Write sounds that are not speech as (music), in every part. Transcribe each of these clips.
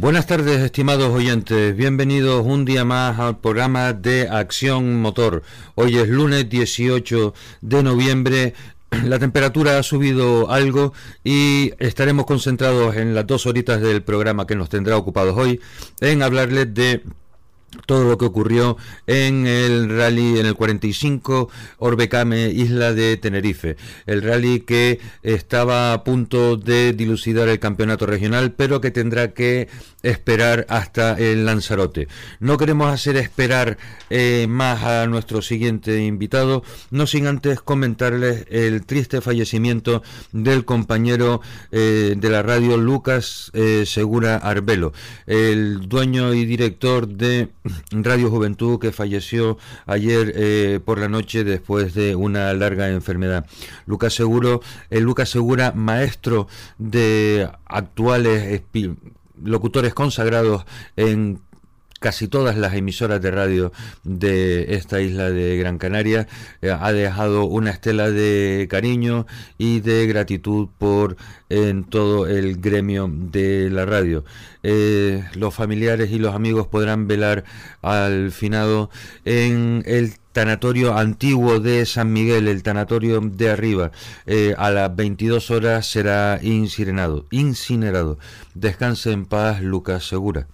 Buenas tardes, estimados oyentes. Bienvenidos un día más al programa de Acción Motor. Hoy es lunes 18 de noviembre. (clears throat) La temperatura ha subido algo y estaremos concentrados en las dos horitas del programa que nos tendrá ocupados hoy en hablarles de todo lo que ocurrió en el rally en el 45 Orbecame Isla de Tenerife. El rally que estaba a punto de dilucidar el campeonato regional pero que tendrá que esperar hasta el Lanzarote. No queremos hacer esperar eh, más a nuestro siguiente invitado no sin antes comentarles el triste fallecimiento del compañero eh, de la radio Lucas eh, Segura Arbelo el dueño y director de Radio Juventud que falleció ayer eh, por la noche después de una larga enfermedad. Lucas Seguro, el Lucas Segura, maestro de actuales locutores consagrados en casi todas las emisoras de radio de esta isla de Gran Canaria, eh, ha dejado una estela de cariño y de gratitud por en todo el gremio de la radio. Eh, los familiares y los amigos podrán velar al finado en el tanatorio antiguo de San Miguel, el tanatorio de arriba, eh, a las 22 horas será incinerado. incinerado. Descanse en paz, Lucas Segura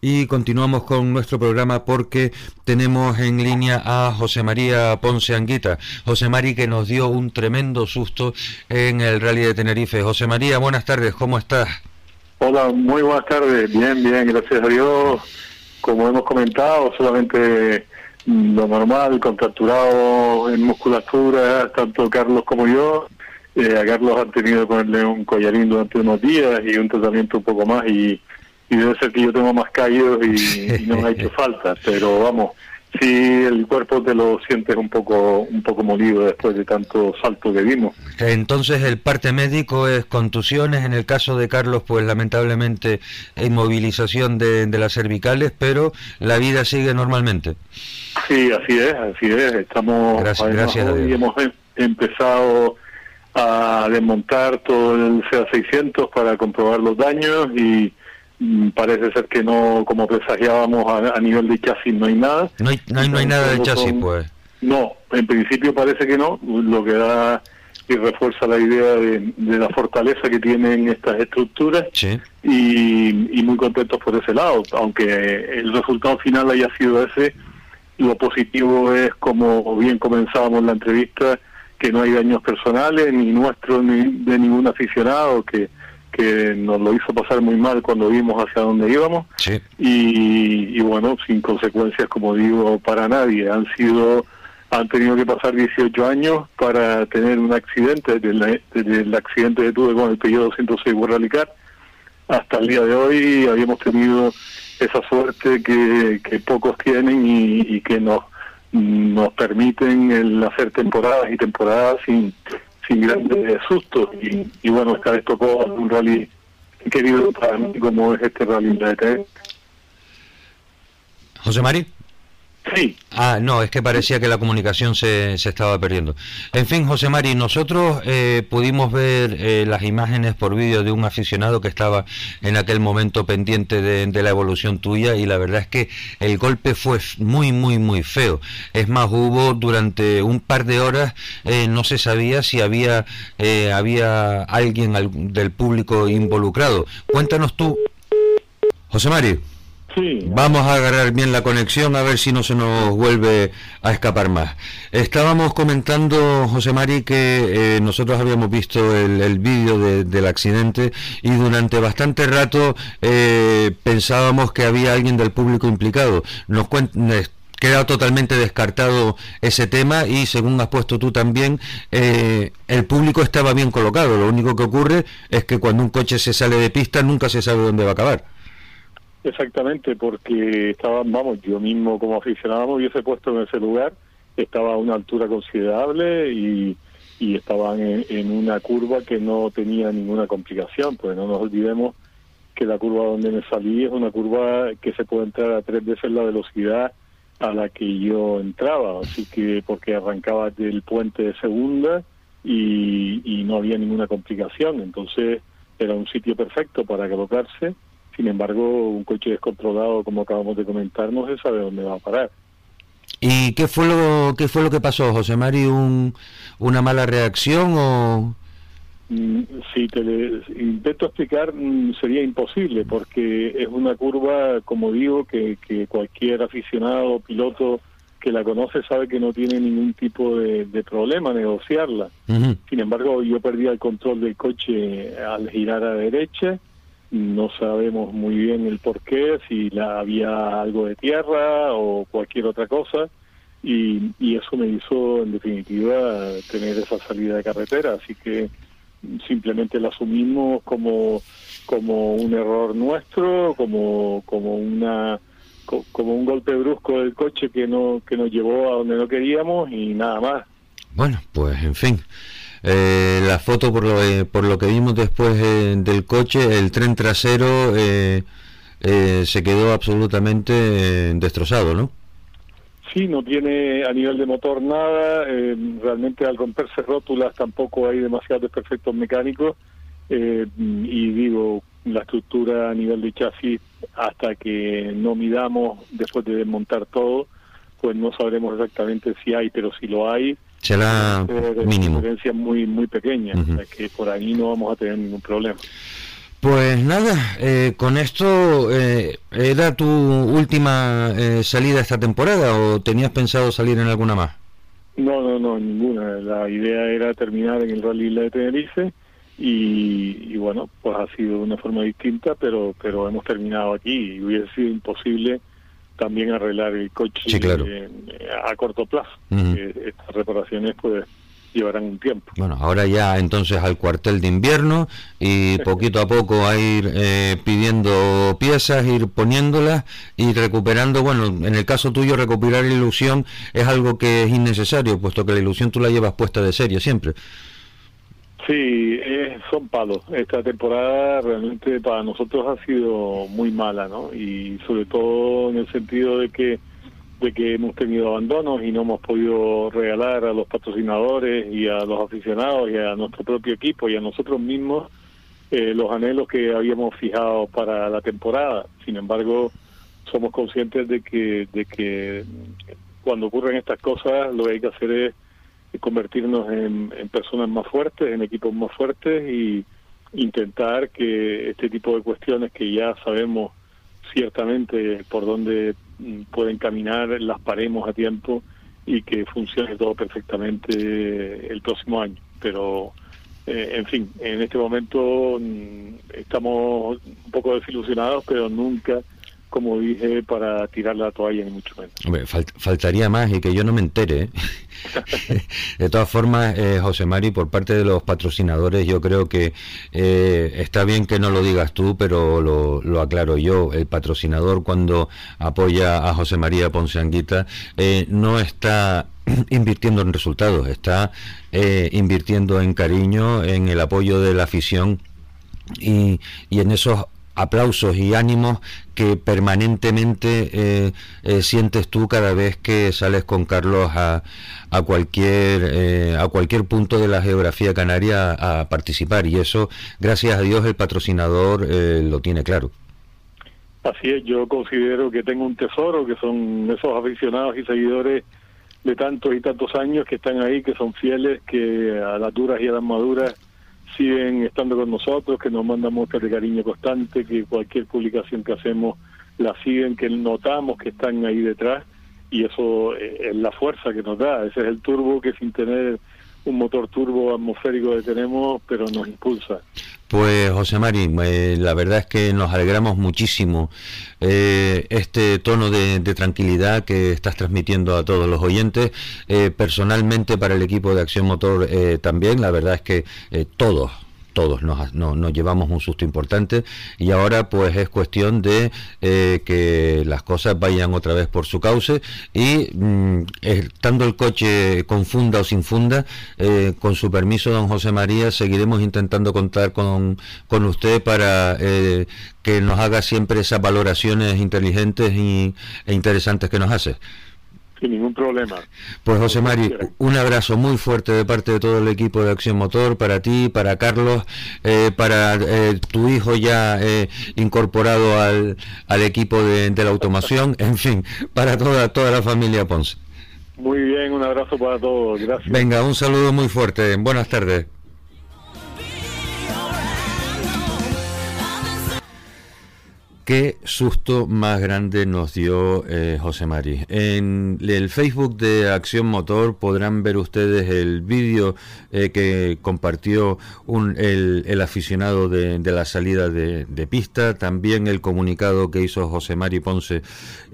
y continuamos con nuestro programa porque tenemos en línea a José María Ponce Anguita. José María que nos dio un tremendo susto en el rally de Tenerife. José María, buenas tardes, ¿cómo estás? Hola, muy buenas tardes, bien, bien, gracias a Dios. Como hemos comentado, solamente lo normal, contracturado en musculatura, tanto Carlos como yo. Eh, a Carlos han tenido que ponerle un collarín durante unos días y un tratamiento un poco más y y debe ser que yo tengo más caídos y, no me ha hecho falta, pero vamos, sí el cuerpo te lo sientes un poco un poco molido después de tanto salto que vimos. Entonces el parte médico es contusiones, en el caso de Carlos pues lamentablemente inmovilización de, de las cervicales, pero la vida sigue normalmente. Sí, así es, así es, estamos gracias, hoy hemos em, empezado a desmontar todo el CA600 para comprobar los daños y parece ser que no, como presagiábamos a, nivel de chasis, no hay nada. No hay, no hay, nada de chasis, pues. No, en principio parece que no, lo que da y refuerza la idea de, la fortaleza que tienen estas estructuras y, y, muy contentos por ese lado, aunque el resultado final haya sido ese, lo positivo es como bien comenzábamos la entrevista, que no hay daños personales, ni nuestros ni de ningún aficionado, que que nos lo hizo pasar muy mal cuando vimos hacia dónde íbamos. Y, bueno, sin consecuencias, como digo, para nadie. Han sido, han tenido que pasar 18 años para tener un accidente, desde, el accidente que tuve con el Peugeot 206 Rallycar hasta el día de hoy habíamos tenido esa suerte que, que pocos tienen y, que nos nos permiten el hacer temporadas y temporadas sin sin grandes sustos. Y, y bueno, esta vez tocó un rally querido para mí como es este rally de ETE. José Mari. Ah, no, es que parecía que la comunicación se, se estaba perdiendo. En fin, José Mari, nosotros eh, pudimos ver eh, las imágenes por vídeo de un aficionado que estaba en aquel momento pendiente de, la evolución tuya y la verdad es que el golpe fue muy, muy, muy feo. Es más, hubo durante un par de horas, eh, no se sabía si había, había alguien del público involucrado. Cuéntanos tú, José Mari. Vamos a agarrar bien la conexión a ver si no se nos vuelve a escapar más. Estábamos comentando, José Mari, que eh, nosotros habíamos visto el, vídeo del accidente y durante bastante rato eh, pensábamos que había alguien del público implicado. Nos queda totalmente descartado ese tema y según has puesto tú también, eh, el público estaba bien colocado. Lo único que ocurre es que cuando un coche se sale de pista nunca se sabe dónde va a acabar. Exactamente, porque estaban, vamos, yo mismo como aficionado me hubiese puesto en ese lugar, estaba a una altura considerable y, y estaban en, una curva que no tenía ninguna complicación, pues no nos olvidemos que la curva donde me salí es una curva que se puede entrar a tres veces la velocidad a la que yo entraba, así que porque arrancaba del puente de segunda y, y no había ninguna complicación, entonces era un sitio perfecto para colocarse Sin embargo, un coche descontrolado, como acabamos de comentar, no se sabe dónde va a parar. ¿Y qué fue lo, qué fue lo que pasó, José Mari? ¿Un, ¿Una mala reacción o...? Mm, si te intento explicar, mm, sería imposible, porque es una curva, como digo, que, que cualquier aficionado o piloto que la conoce sabe que no tiene ningún tipo de, problema negociarla. Sin embargo, yo perdí el control del coche al girar a derecha. No sabemos muy bien el por qué, si la, había algo de tierra o cualquier otra cosa. Y, y eso me hizo, en definitiva, tener esa salida de carretera. Así que simplemente la asumimos como, como un error nuestro, como, como una como un golpe brusco del coche que no que nos llevó a donde no queríamos y nada más. Bueno, pues en fin. Eh, la foto por lo, eh, por lo que vimos después eh, del coche, el tren trasero se quedó absolutamente destrozado, ¿no? Sí, no tiene a nivel de motor nada, realmente al romperse rótulas tampoco hay demasiados desperfectos mecánicos y digo, la estructura a nivel de chasis hasta que no midamos después de desmontar todo, pues no sabremos exactamente si hay, pero si lo hay, será mínimo. diferencia muy muy pequeña, que por ahí no vamos a tener ningún problema. Pues nada, eh, con esto, eh, ¿era tu última eh, salida esta temporada o tenías pensado salir en alguna más? No, no, no, ninguna. La idea era terminar en el Rally de Tenerife y, bueno, pues ha sido de una forma distinta, pero pero hemos terminado aquí y hubiese sido imposible también arreglar el coche a corto plazo. estas reparaciones pues llevarán un tiempo. Bueno, ahora ya entonces al cuartel de invierno y (laughs) poquito a poco a ir eh, pidiendo piezas, ir poniéndolas y recuperando, bueno, en el caso tuyo recuperar ilusión es algo que es innecesario, puesto que la ilusión tú la llevas puesta de serie siempre. Sí, son palos. Esta temporada realmente para nosotros ha sido muy mala, ¿no? Y sobre todo en el sentido de que de que hemos tenido abandonos y no hemos podido regalar a los patrocinadores y a los aficionados y a nuestro propio equipo y a nosotros mismos eh, los anhelos que habíamos fijado para la temporada. Sin embargo, somos conscientes de que de que cuando ocurren estas cosas lo que hay que hacer es convertirnos en, personas más fuertes, en equipos más fuertes y intentar que este tipo de cuestiones que ya sabemos ciertamente por dónde mm, pueden caminar, las paremos a tiempo y que funcione todo perfectamente el próximo año. Pero, eh, en fin, en este momento mm, estamos un poco desilusionados, pero nunca como dije, para tirar la toalla, ni mucho menos. faltaría más y que yo no me entere. ¿eh? (laughs) de todas formas, eh, José Mari, por parte de los patrocinadores, yo creo que eh, está bien que no lo digas tú, pero lo, aclaro yo. El patrocinador, cuando apoya a José María Ponce Anguita, no está (clears throat) invirtiendo en resultados, está invirtiendo en cariño, en el apoyo de la afición y, y en esos aplausos y ánimos que permanentemente eh, eh, sientes tú cada vez que sales con Carlos a, a cualquier eh, a cualquier punto de la geografía canaria a participar y eso gracias a Dios el patrocinador lo tiene claro. Así es, yo considero que tengo un tesoro que son esos aficionados y seguidores de tantos y tantos años que están ahí, que son fieles, que a las duras y a las maduras siguen estando con nosotros, que nos mandan muestras de cariño constante, que cualquier publicación que hacemos la siguen, que notamos que están ahí detrás y eso eh, es la fuerza que nos da, ese es el turbo que sin tener un motor turbo atmosférico que tenemos, pero nos impulsa. Pues José Mari, eh, la verdad es que nos alegramos muchísimo eh, este tono de, tranquilidad que estás transmitiendo a todos los oyentes. Eh, personalmente para el equipo de Acción Motor también, la verdad es que todos, todos nos, nos, llevamos un susto importante y ahora pues es cuestión de eh, que las cosas vayan otra vez por su cauce y mm, estando el coche con funda o sin funda, eh, con su permiso don José María, seguiremos intentando contar con, con usted para eh, que nos haga siempre esas valoraciones inteligentes y, e interesantes que nos hace. Sin ningún problema. Pues José Mari, un abrazo muy fuerte de parte de todo el equipo de Acción Motor, para ti, para Carlos, eh, para eh, tu hijo ya eh, incorporado al, al equipo de, de, la automación, (laughs) en fin, para toda, toda la familia Ponce. Muy bien, un abrazo para todos, gracias. Venga, un saludo muy fuerte, buenas tardes. Qué susto más grande nos dio eh, José Mari. En el Facebook de Acción Motor podrán ver ustedes el vídeo eh, que compartió el, aficionado de, la salida de, pista, también el comunicado que hizo José Mari Ponce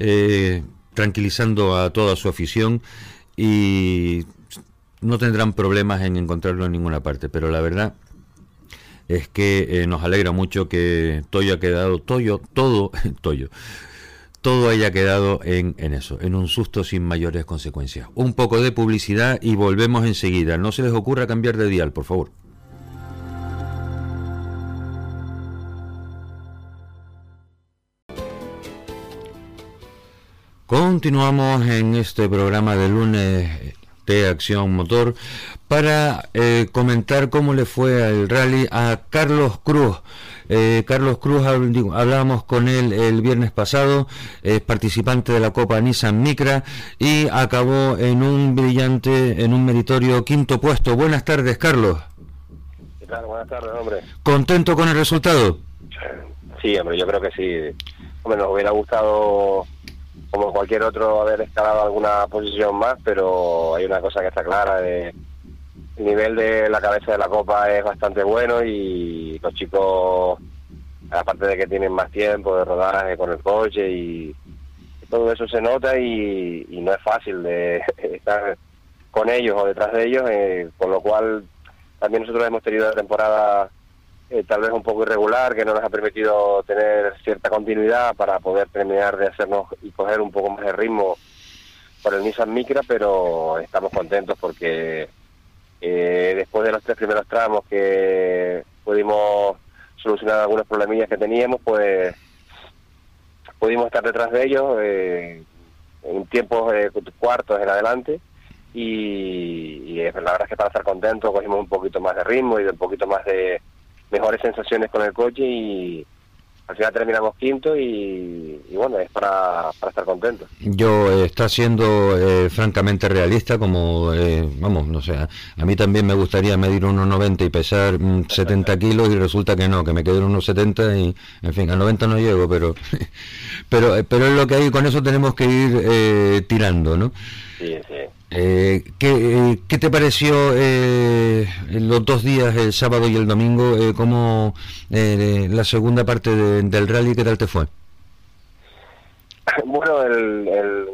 eh, tranquilizando a toda su afición y no tendrán problemas en encontrarlo en ninguna parte, pero la verdad es que eh, nos alegra mucho que Toyo ha quedado, Toyo, todo, (laughs) Toyo, todo haya quedado en, en, eso, en un susto sin mayores consecuencias. Un poco de publicidad y volvemos enseguida. No se les ocurra cambiar de dial, por favor. Continuamos en este programa de lunes de Acción Motor para eh, comentar cómo le fue al rally a Carlos Cruz. Eh, Carlos Cruz, hablábamos con él el viernes pasado, es participante de la Copa Nissan Micra y acabó en un brillante, en un meritorio quinto puesto. Buenas tardes, Carlos. ¿Qué tal? Buenas tardes, hombre. ¿Contento con el resultado? Sí, hombre, yo creo que sí. Hombre, nos hubiera gustado como cualquier otro haber escalado alguna posición más, pero hay una cosa que está clara, de, el nivel de la cabeza de la copa es bastante bueno y los chicos, aparte de que tienen más tiempo de rodaje con el coche y todo eso se nota y, no es fácil de (laughs) estar con ellos o detrás de ellos, eh, con lo cual también nosotros hemos tenido una temporada eh, tal vez un poco irregular, que no nos ha permitido tener cierta continuidad para poder terminar de hacernos y coger un poco más de ritmo por el Nissan Micra, pero estamos contentos porque eh, después de los tres primeros tramos que pudimos solucionar algunos problemillas que teníamos, pues pudimos estar detrás de ellos eh, en tiempos cuartos en adelante. Y, y la verdad es que para estar contentos cogimos un poquito más de ritmo y un poquito más de mejores sensaciones con el coche y al final terminamos quinto y, bueno, es para, estar contentos. Yo eh, está siendo eh, francamente realista, como, eh, vamos, no sé, a mí también me gustaría medir 1,90 y pesar 70 mm, kilos y resulta que no, que me quedo en 1,70 y, en fin, a 90 no llego, pero, (laughs) pero, pero es lo que hay, con eso tenemos que ir tirando, ¿no? Sí, sí. Eh, ¿qué, ¿qué, te pareció eh, los dos días, el sábado y el domingo, eh, como eh, la segunda parte del rally, qué tal te fue? Bueno, el,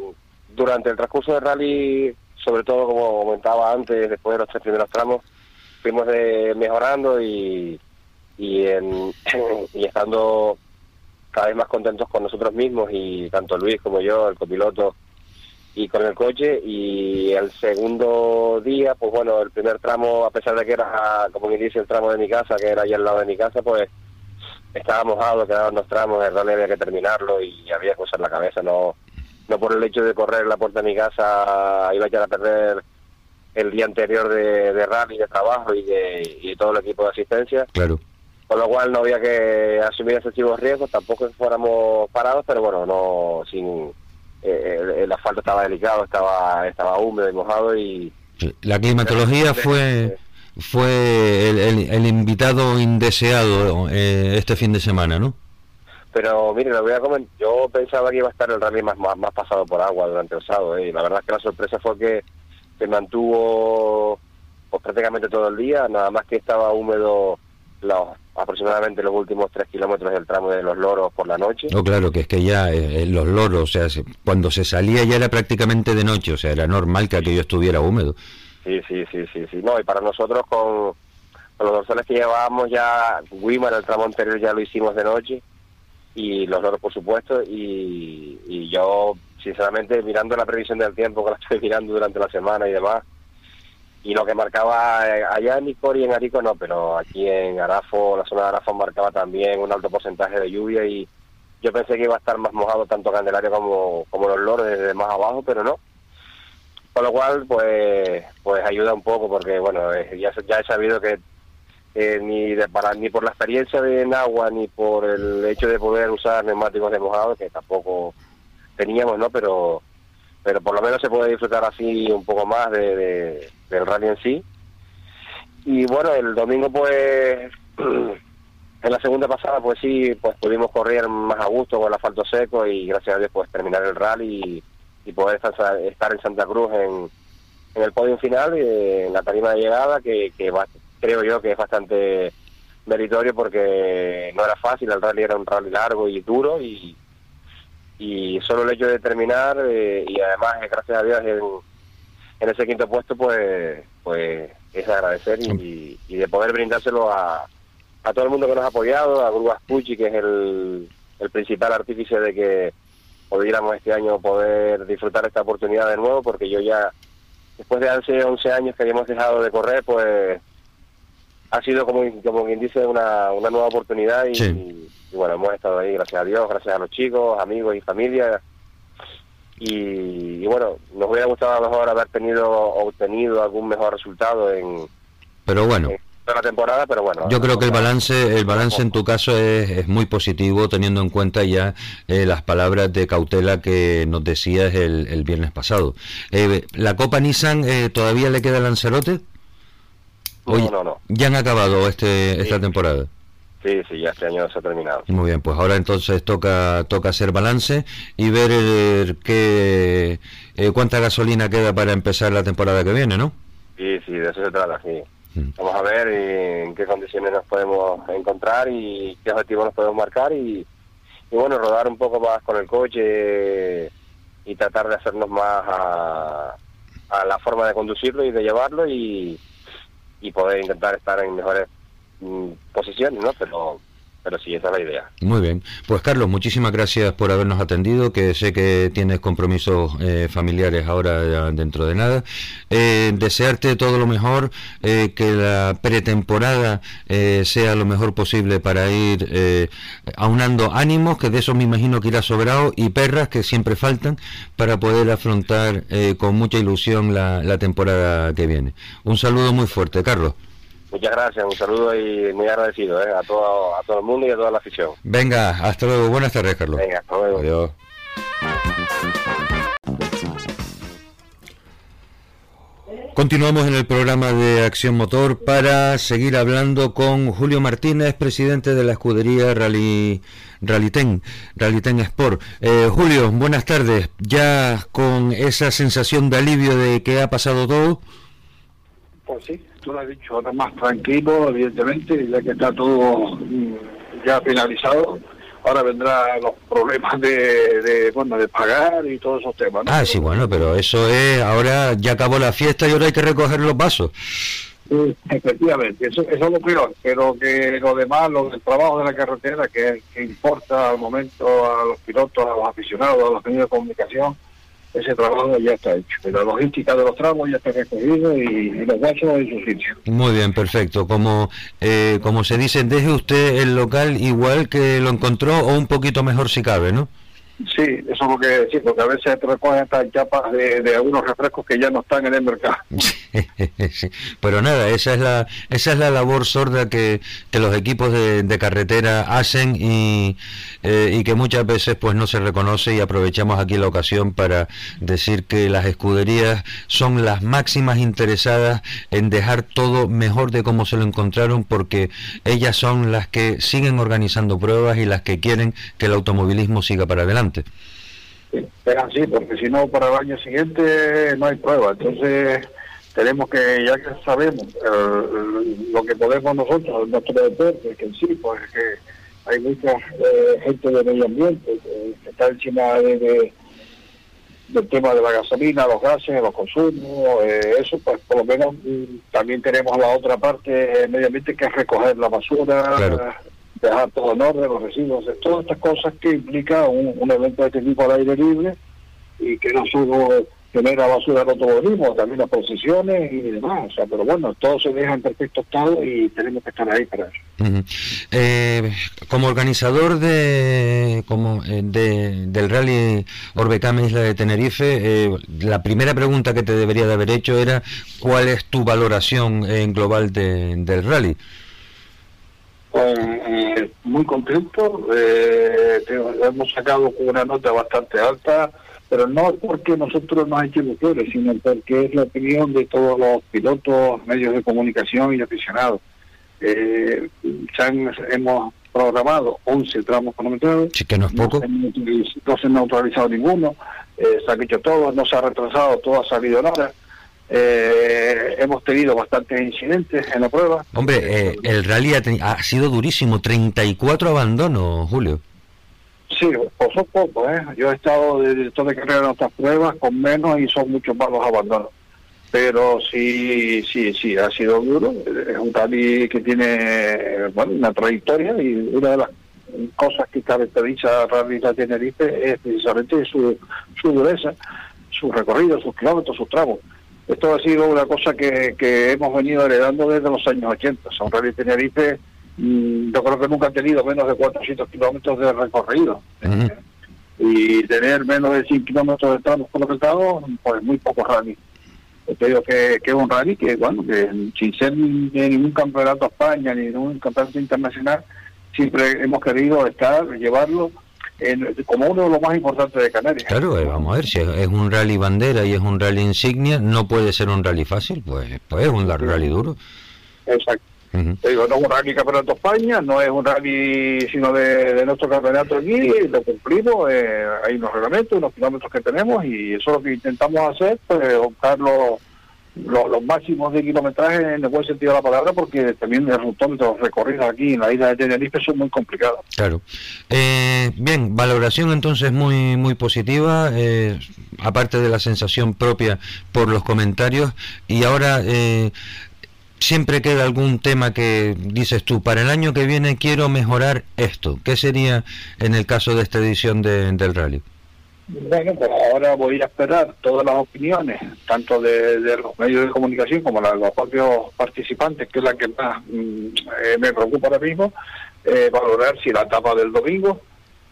durante el transcurso del rally, sobre todo como comentaba antes, después de los tres primeros tramos, fuimos de, mejorando y, y, en, (clears throat) y estando cada vez más contentos con nosotros mismos y tanto Luis como yo, el copiloto, y con el coche y el segundo día, pues bueno, el primer tramo, a pesar de que era, como me dice, el tramo de mi casa, que era allá al lado de mi casa, pues estaba mojado, quedaban dos tramos, el rally había que terminarlo y había cosas en la cabeza, no no por el hecho de correr la puerta de mi casa iba a echar a perder el día anterior de, de rally, de trabajo y de y todo el equipo de asistencia. Claro. Con lo cual no había que asumir excesivos riesgos, tampoco que fuéramos parados, pero bueno, no sin eh, el, asfalto estaba delicado, estaba estaba húmedo y mojado y... La climatología fue fue el, invitado indeseado eh, este fin de semana, ¿no? Pero mire, lo voy a comentar. Yo pensaba que iba a estar el rally más, más, pasado por agua durante el sábado. ¿eh? Y la verdad es que la sorpresa fue que se mantuvo pues, prácticamente todo el día, nada más que estaba húmedo los aproximadamente los últimos tres kilómetros del tramo de los loros por la noche. No, claro, que es que ya eh, eh, los loros, o sea, cuando se salía ya era prácticamente de noche, o sea, era normal que aquello estuviera húmedo. Sí, sí, sí, sí, sí. No, y para nosotros con, los dorsales que llevábamos ya, Wimar, el tramo anterior ya lo hicimos de noche, y los loros por supuesto, y, y yo, sinceramente, mirando la previsión del tiempo que la estoy (laughs) mirando durante la semana y demás, y lo que marcaba eh, allá en Licor y en Arico no, pero aquí en Arafo, la zona de Arafo marcaba también un alto porcentaje de lluvia y yo pensé que iba a estar más mojado tanto Candelaria como, como los loros desde más abajo, pero no. con lo cual pues pues ayuda un poco porque bueno ya ya he sabido que eh, ni de, para ni por la experiencia de en agua ni por el hecho de poder usar neumáticos de mojado que tampoco teníamos no pero pero por lo menos se puede disfrutar así un poco más de, del rally en sí. Y bueno el domingo pues (clears throat) en la segunda pasada pues sí pues pudimos correr más a gusto con el asfalto seco y gracias a Dios pues terminar el rally y, poder estar, en Santa Cruz en, en el podio final y en la tarima de llegada que, que creo yo que es bastante meritorio porque no era fácil el rally era un rally largo y duro y y solo el hecho de terminar eh, y además gracias a Dios en, en ese quinto puesto pues pues es agradecer y, y de poder brindárselo a a todo el mundo que nos ha apoyado, a Grúas Pucci, que es el, el principal artífice de que pudiéramos este año poder disfrutar esta oportunidad de nuevo, porque yo ya, después de hace 11 años que habíamos dejado de correr, pues ha sido como, como quien dice una, una nueva oportunidad y, bueno, hemos estado ahí, gracias a Dios, gracias a los chicos, amigos y familia. Y, bueno, nos hubiera gustado a lo mejor haber tenido obtenido algún mejor resultado en... Pero bueno la temporada, pero bueno. Yo creo que el balance, el balance en tu caso es, muy positivo, teniendo en cuenta ya eh, las palabras de cautela que nos decías el, el viernes pasado. Eh, ¿La Copa Nissan eh, todavía le queda el Lanzarote? No, no, no. ¿Ya han acabado este, esta temporada? Sí, sí, ya este año se ha terminado. Muy bien, pues ahora entonces toca toca hacer balance y ver qué, cuánta gasolina queda para empezar la temporada que viene, ¿no? Sí, sí, de eso se trata, sí. Mm. Vamos a ver en qué condiciones nos podemos encontrar y qué objetivos nos podemos marcar y, bueno, rodar un poco más con el coche y tratar de hacernos más a, la forma de conducirlo y de llevarlo y, y poder intentar estar en mejores posiciones, ¿no? Pero pero sí, esa es la idea. Muy bien. Pues Carlos, muchísimas gracias por habernos atendido, que sé que tienes compromisos eh, familiares ahora dentro de nada. Eh, desearte todo lo mejor, eh, que la pretemporada sea lo mejor posible para ir aunando ánimos, que de eso me imagino que irá sobrado, y perras que siempre faltan para poder afrontar con mucha ilusión la temporada que viene. Un saludo muy fuerte, Carlos. Muchas gracias, un saludo y muy agradecido ¿eh? a, todo, a todo el mundo y a toda la afición. Venga, hasta luego. Buenas tardes, Carlos. Venga, hasta luego. Adiós. Continuamos en el programa de Acción Motor para seguir hablando con Julio Martínez, presidente de la escudería Rally, Rallyten, Rallyten Sport. Eh, Julio, buenas tardes. Ya con esa sensación de alivio de que ha pasado todo. Pues sí, tú lo has dicho, ahora más tranquilo, evidentemente, ya que está todo mm, ya finalizado. Ahora vendrán los problemas de, bueno, de pagar y todos esos temas. Ah, sí, bueno, pero eso es, ahora ya acabó la fiesta y ahora hay que recoger los vasos. efectivamente, eso, eso, es lo peor, pero que lo demás, lo del trabajo de la carretera, que, que importa al momento a los pilotos, a los aficionados, a los medios de comunicación, ese trabajo ya está hecho. La logística de los tramos ya está recogida y, los vasos en su sitio. Muy bien, perfecto. Como, eh, como se dice, deje usted el local igual que lo encontró o un poquito mejor si cabe, ¿no? Sí, eso es lo que decir, porque a veces te recogen estas chapas de, algunos refrescos que ya no están en el mercado. (laughs) Pero nada, esa es la esa es la labor sorda que, que los equipos de, carretera hacen y, eh, y que muchas veces pues no se reconoce y aprovechamos aquí la ocasión para decir que las escuderías son las máximas interesadas en dejar todo mejor de como se lo encontraron porque ellas son las que siguen organizando pruebas y las que quieren que el automovilismo siga para adelante. Sí, es así, porque si no, para el año siguiente no hay prueba. Entonces, tenemos que, ya que sabemos lo que podemos nosotros, nuestro deporte, que sí, pues que hay mucha eh, gente de medio ambiente que, está encima de, del tema de la gasolina, los gases, los consumos, eh, eso, pues por lo menos mm, también tenemos la otra parte medio ambiente que es recoger la basura, dejar todo en orden, los residuos, todas estas cosas que implica un, evento de este tipo al aire libre y que no solo genera basura de automovilismo, también las procesiones y demás. Pero bueno, todo se deja en perfecto estado y tenemos que estar ahí para eso. Eh, como organizador de, como, eh, de, del rally Orbecame Isla de Tenerife, eh, la primera pregunta que te debería de haber hecho era ¿cuál es tu valoración en global del rally? Pues, muy contento, hemos sacado una nota bastante alta pero no porque nosotros nos equivoquemos, sino porque es la opinión de todos los pilotos, medios de comunicación y aficionados. Eh, hemos programado 11 tramos cronometrados. Sí, que no es poco. No se, ha neutralizado ninguno, eh, se ha hecho todo, no se ha retrasado, todo ha salido en hora. Eh, hemos tenido bastantes incidentes en la prueba. Hombre, eh, el rally ha, ha sido durísimo, 34 abandonos, Julio. Sí, por son pocos, ¿eh? Yo he estado de director de carrera en otras pruebas con menos y son muchos más los abandonos. Pero sí, sí, sí, ha sido duro. Es un rally que tiene bueno, una trayectoria y una de las cosas que caracteriza a Rally de Tenerife es precisamente su, su dureza, su recorrido, sus kilómetros, sus tramos. Esto ha sido una cosa que, que hemos venido heredando desde los años 80. Son Rally Tenerife Mm, yo creo que nunca han tenido menos de 400 kilómetros de recorrido. y tener menos de 100 kilómetros de tramos colocados, pues muy poco rally. Te digo que, que, es un rally que, bueno, que sin ser ni, ningún campeonato España ni ningún campeonato internacional, siempre hemos querido estar, llevarlo en, como uno de los más importantes de Canarias. Claro, eh, vamos a ver, si es un rally bandera y es un rally insignia, no puede ser un rally fácil, pues, pues es un rally duro. Exacto digo, no es un rally campeonato España, no es un rally sino de, nuestro campeonato aquí, lo cumplimos, eh, hay unos reglamentos, unos kilómetros que tenemos y eso es lo que intentamos hacer, pues buscar los, los, máximos de kilometraje en el buen sentido de la palabra, porque también el rutómetros recorridos aquí en la isla de Tenerife son muy complicados. Claro. Eh, bien, valoración entonces muy muy positiva, eh, aparte de la sensación propia por los comentarios, y ahora eh, siempre queda algún tema que dices tú, para el año que viene quiero mejorar esto. ¿Qué sería en el caso de esta edición de, del rally? Bueno, pues ahora voy a esperar todas las opiniones, tanto de, los medios de comunicación como de los propios participantes, que es la que más mm, eh, me preocupa ahora mismo, eh, valorar si la etapa del domingo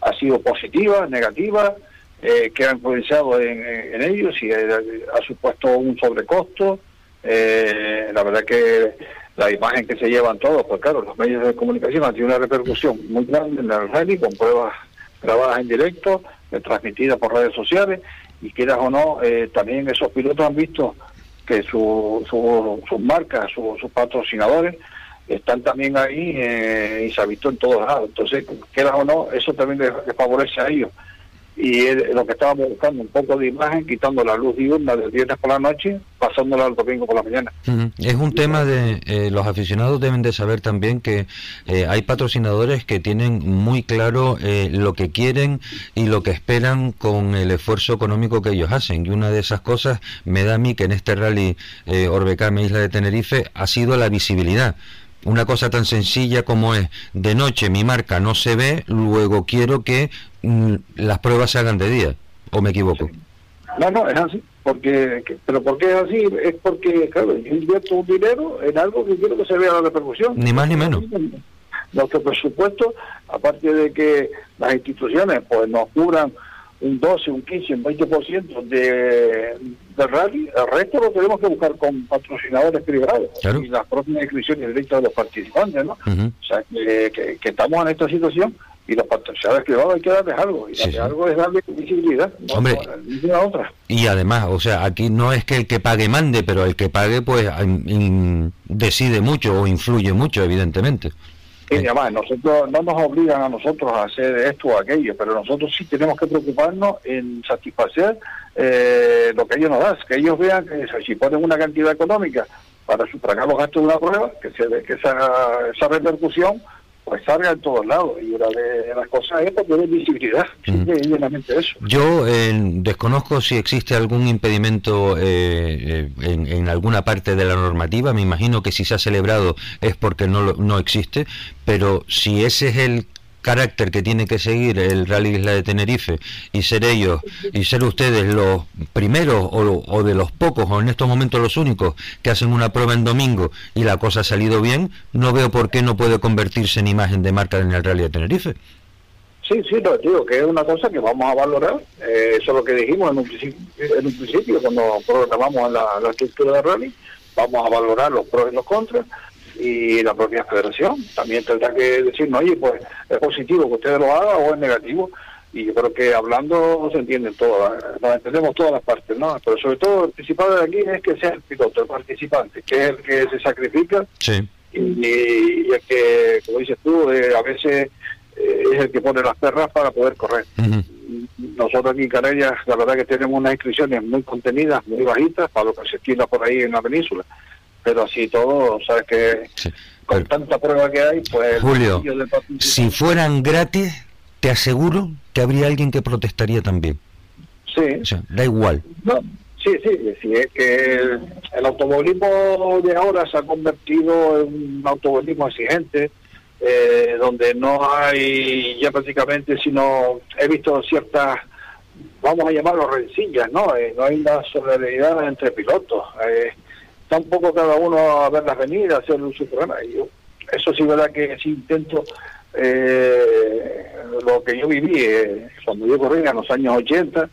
ha sido positiva, negativa, eh, qué ha influenciado en, en ellos, si ha supuesto un sobrecosto, eh, la verdad que la imagen que se llevan todos, pues claro, los medios de comunicación han tenido una repercusión muy grande en el rally, con pruebas grabadas en directo, eh, transmitidas por redes sociales, y quieras o no, eh, también esos pilotos han visto que su, sus marcas, sus patrocinadores, están también ahí eh, y se ha visto en todos lados. Entonces, quieras o no, eso también les favorece a ellos y lo que estábamos buscando, un poco de imagen, quitando la luz diurna del viernes por la noche, pasándola al domingo por la mañana. Es un tema de, eh, los aficionados deben de saber también que eh, hay patrocinadores que tienen muy claro eh, lo que quieren y lo que esperan con el esfuerzo económico que ellos hacen. Y una de esas cosas me da a mí que en este rally Orbecame Isla de Tenerife ha sido la visibilidad una cosa tan sencilla como es de noche mi marca no se ve, luego quiero que las pruebas se hagan de día, o me equivoco. No, no, es así, porque, pero ¿por qué es así? Es porque, claro, yo invierto un dinero en algo que quiero que se vea la repercusión. Ni más ni menos. Nuestro presupuesto, aparte de que las instituciones pues nos cubran un 12, un 15, un 20% de, de rally, el resto lo tenemos que buscar con patrocinadores privados y las propias inscripciones directas de los participantes, ¿no? O sea, que, estamos en esta situación y los patrocinadores privados hay que darles algo, y algo es darle visibilidad, Hombre, otra. Y además, o sea, aquí no es que el que pague mande, pero el que pague pues decide mucho o influye mucho, evidentemente. Y además, nosotros no nos obligan a nosotros a hacer esto o aquello, pero nosotros sí tenemos que preocuparnos en satisfacer eh, lo que ellos nos dan, que ellos vean que si ponen una cantidad económica para sufragar los gastos de una prueba, que, se, que esa, esa repercusión pues salga en todos lados. Y una de las cosas es tener visibilidad, eso. Yo eh, desconozco si existe algún impedimento eh, eh, en, en, alguna parte de la normativa, me imagino que si se ha celebrado es porque no, no existe, pero si ese es el carácter que tiene que seguir el Rally Isla de Tenerife y ser ellos y ser ustedes los primeros o, o, de los pocos o en estos momentos los únicos que hacen una prueba en domingo y la cosa ha salido bien, no veo por qué no puede convertirse en imagen de marca en el Rally de Tenerife. Sí, sí, no, digo que es una cosa que vamos a valorar. Eh, eso es lo que dijimos en un principio, en un principio cuando programamos la, la estructura de rally. Vamos a valorar los pros y los contras y la propia federación también tendrá que decirnos, oye, pues es positivo que ustedes lo hagan o es negativo. Y yo creo que hablando se entienden todas, nos entendemos todas las partes, ¿no? Pero sobre todo el principal de aquí es que sea el piloto, el participante, que es el que se sacrifica sí. y, el que, como dices tú, eh, a veces eh, es el que pone las perras para poder correr. Nosotros aquí en Canarias, la verdad que tenemos unas inscripciones muy contenidas, muy bajitas, para lo que se estila por ahí en la península. Pero así todo, sabes que con tanta prueba que hay, pues... Julio, si fueran gratis, te aseguro que habría alguien que protestaría también. Sí. da igual. No, sí, sí, sí, es que el, el automovilismo de ahora se ha convertido en un automovilismo exigente, eh, donde no hay ya prácticamente, sino he visto ciertas, vamos a llamarlo rencillas, ¿no? Eh, no hay una solidaridad entre pilotos. Eh, tampoco cada uno a ver las venidas, hacer su programa. Y yo, eso sí, verdad que sí intento. Eh, lo que yo viví cuando yo corría en los años 80,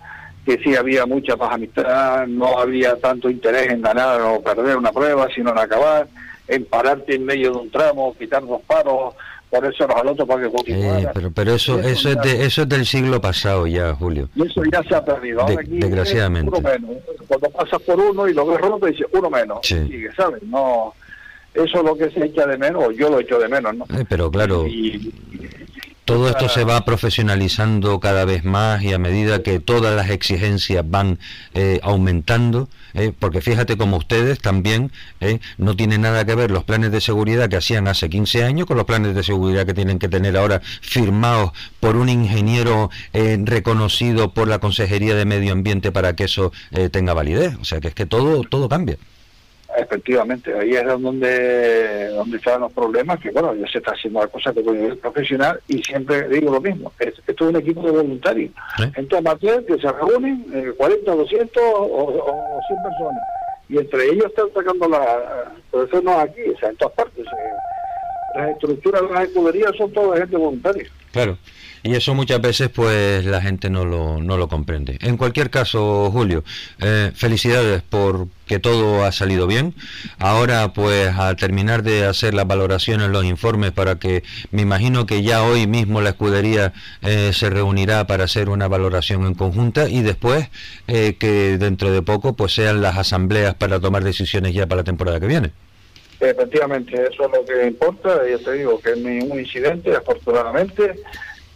que sí había mucha más amistad, no había tanto interés en ganar o perder una prueba, sino en acabar en pararte en medio de un tramo, quitar dos paros, ponerse al otro para que continuara. pero pero eso eso, es de, eso es del siglo pasado ya, Julio. Y eso ya se ha perdido. desgraciadamente. Uno menos. Cuando pasas por uno y lo ves roto, uno menos. Sigue, ¿sabes? No, eso es lo que se echa de menos, o yo lo echo de menos, ¿no? Eh, pero claro. todo esto se va profesionalizando cada vez más y a medida que todas las exigencias van eh, aumentando, eh, porque fíjate como ustedes también eh, no tienen nada que ver los planes de seguridad que hacían hace 15 años con los planes de seguridad que tienen que tener ahora firmados por un ingeniero eh, reconocido por la Consejería de Medio Ambiente para que eso tenga validez. O sea que es que todo, todo cambia. Efectivamente, ahí es donde donde están los problemas, que bueno, ya se está haciendo la cosa con nivel profesional y siempre digo lo mismo, esto es un equipo de voluntarios, entonces Martín que se reúnen 40, 200 o, o, 100 personas y entre ellos están sacando la, por eso no aquí, o sea, en todas partes, eh, las estructuras de las escuderías son todas gente voluntaria. Claro. Y eso muchas veces pues la gente no lo, no lo comprende. En cualquier caso, Julio, eh, felicidades por que todo ha salido bien. Ahora pues a terminar de hacer las valoraciones, los informes para que me imagino que ya hoy mismo la escudería eh, se reunirá para hacer una valoración en conjunta y después eh, que dentro de poco pues sean las asambleas para tomar decisiones ya para la temporada que viene. Efectivamente, eso es lo que importa. Ya te digo que es ningún incidente, afortunadamente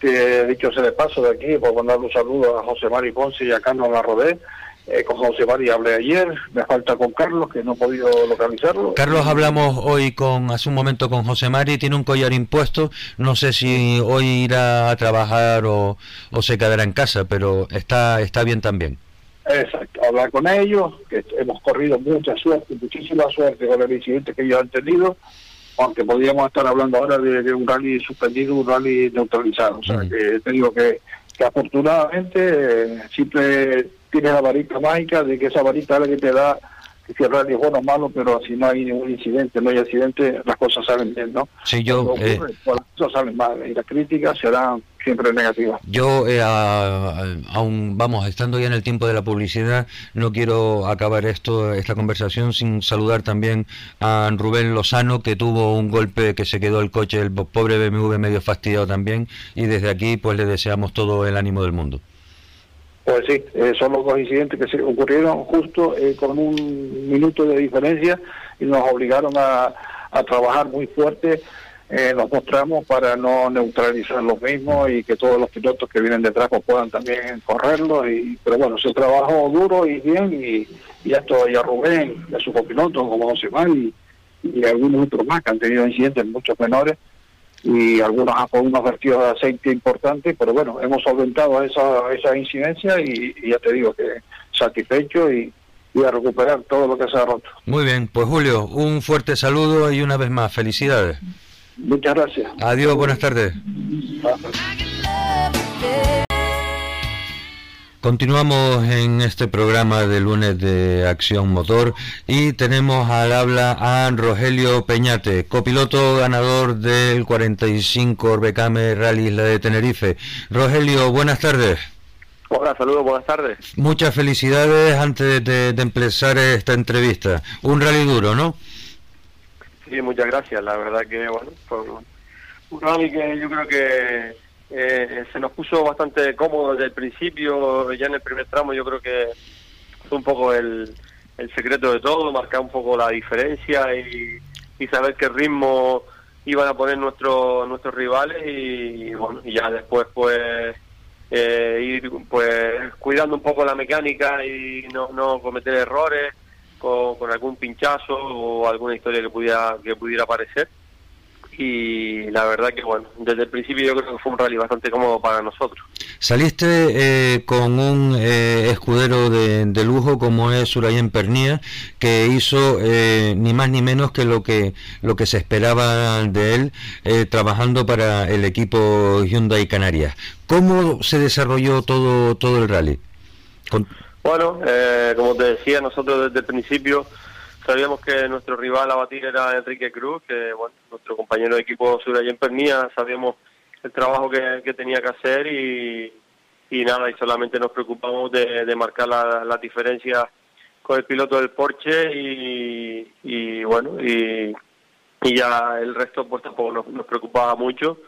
que dicho sea de paso de aquí, por mandar un saludo a José Mari Ponce y a Carlos Larrodé. Eh, con José Mari hablé ayer, me falta con Carlos, que no he podido localizarlo. Carlos, hablamos hoy con, hace un momento con José Mari, tiene un collar impuesto, no sé si hoy irá a trabajar o, o se quedará en casa, pero está, está bien también. Exacto, hablar con ellos, que hemos corrido mucha suerte, muchísima suerte con el incidente que ellos han tenido, aunque podríamos estar hablando ahora de, un rally suspendido, un rally neutralizado. O sea, que te digo que, que afortunadamente eh, siempre tienes la varita mágica de que esa varita es la que te da que si el rally es bueno o malo, pero si no hay ningún incidente, no hay accidente, las cosas salen bien, ¿no? Sí, yo... Eh, pues las cosas salen mal y las críticas serán siempre negativa. Yo, eh, aún, vamos, estando ya en el tiempo de la publicidad, no quiero acabar esto, esta conversación sin saludar también a Rubén Lozano, que tuvo un golpe que se quedó el coche, el pobre BMW medio fastidiado también, y desde aquí pues le deseamos todo el ánimo del mundo. Pues sí, eh, son los dos incidentes que se ocurrieron justo eh, con un minuto de diferencia y nos obligaron a, a trabajar muy fuerte eh, nos mostramos para no neutralizar los mismos y que todos los pilotos que vienen detrás pues, puedan también correrlo. Y, pero bueno, se trabajó duro y bien y, y esto y a Rubén, a su copiloto como José Mal y, algunos otros más que han tenido incidentes muchos menores y algunos con unos vertidos de aceite importantes, pero bueno, hemos solventado esa, esa incidencia y, ya te digo que satisfecho y, y a recuperar todo lo que se ha roto. Muy bien, pues Julio, un fuerte saludo y una vez más, felicidades. Muchas gracias. Adiós, buenas tardes. Continuamos en este programa de lunes de Acción Motor y tenemos al habla a Rogelio Peñate, copiloto ganador del 45 Orbecame Rally Isla de Tenerife. Rogelio, buenas tardes. Hola, saludos, buenas tardes. Muchas felicidades antes de, empezar esta entrevista. Un rally duro, ¿no? Sí, muchas gracias. La verdad que, bueno, fue un rally que yo creo que eh, se nos puso bastante cómodo desde el principio, ya en el primer tramo yo creo que fue un poco el, el secreto de todo, marcar un poco la diferencia y, y saber qué ritmo iban a poner nuestros nuestros rivales y, bueno y ya después pues eh, ir pues cuidando un poco la mecánica y no, no cometer errores con, con algún pinchazo o alguna historia que pudiera que pudiera aparecer y la verdad que bueno, desde el principio yo creo que fue un rally bastante cómodo para nosotros. Saliste eh, con un eh, escudero de, lujo como es Surayen Pernía, que hizo eh, ni más ni menos que lo que lo que se esperaba de él trabajando para el equipo Hyundai Canarias. ¿Cómo se desarrolló todo todo el rally? Bueno, como te decía, nosotros desde el principio Sabíamos que nuestro rival a batir era Enrique Cruz, que bueno, nuestro compañero de equipo sur allí en Pernía, sabíamos el trabajo que, tenía que hacer y, y, nada, y solamente nos preocupamos de, marcar las la diferencias con el piloto del Porsche y, y bueno, y, y, ya el resto pues tampoco nos, nos, preocupaba mucho.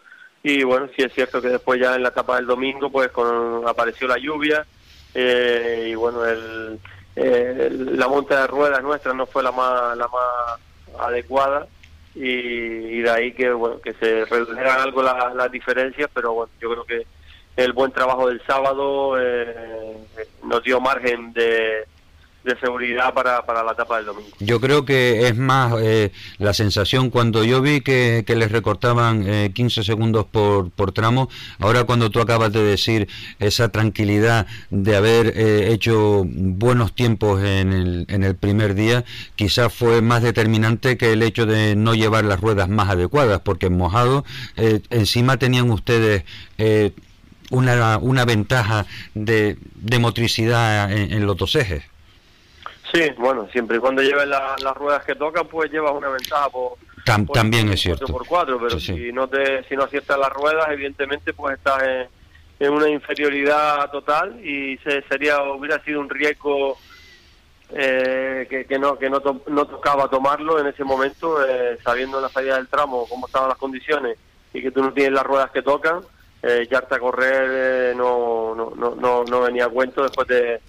Y bueno, sí es cierto que después ya en la etapa del domingo pues con, apareció la lluvia eh, y bueno, el eh, la monta de ruedas nuestra no fue la más, la más adecuada. Y, de ahí que bueno que se redujeran algo las diferencias, pero bueno, yo creo que el buen trabajo del sábado eh, nos dio margen de, de seguridad para, para la etapa del domingo. Yo creo que es más eh, la sensación cuando yo vi que, les recortaban eh, 15 segundos por, por tramo, ahora cuando tú acabas de decir esa tranquilidad de haber eh, hecho buenos tiempos en el, en el primer día, quizás fue más determinante que el hecho de no llevar las ruedas más adecuadas, porque en mojado eh, encima tenían ustedes... una, una ventaja de, de motricidad en los dos ejes. Sí, bueno, siempre y cuando lleves las ruedas que tocan, pues llevas una ventaja por, también es cierto. por cuatro, pero si no te si no aciertas las ruedas, evidentemente pues estás en, una inferioridad total y se, sería hubiera sido un riesgo eh, que, que, no que no, no tocaba tomarlo en ese momento, eh, sabiendo la salida del tramo, cómo estaban las condiciones y que tú no tienes las ruedas que tocan, eh, echarte a correr eh, no, no, no, no, no venía a cuento después de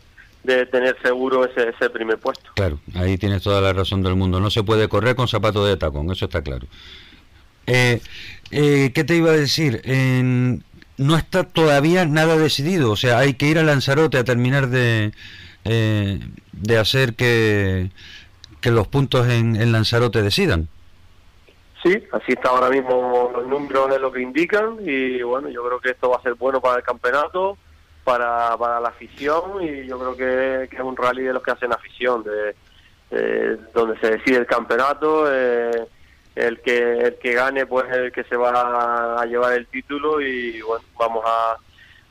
de tener seguro ese, ese primer puesto. Claro, ahí tienes toda la razón del mundo. No se puede correr con zapatos de tacón, eso está claro. Eh, eh, ¿Qué te iba a decir? no está todavía nada decidido, o sea, hay que ir a Lanzarote a terminar de, eh, de hacer que, que los puntos en, en Lanzarote decidan. Sí, así está ahora mismo los números de lo que indican y bueno, yo creo que esto va a ser bueno para el campeonato para, para la afición y yo creo que, es un rally de los que hacen afición, de, donde se decide el campeonato, eh, el que el que gane pues el que se va a llevar el título y bueno, vamos a,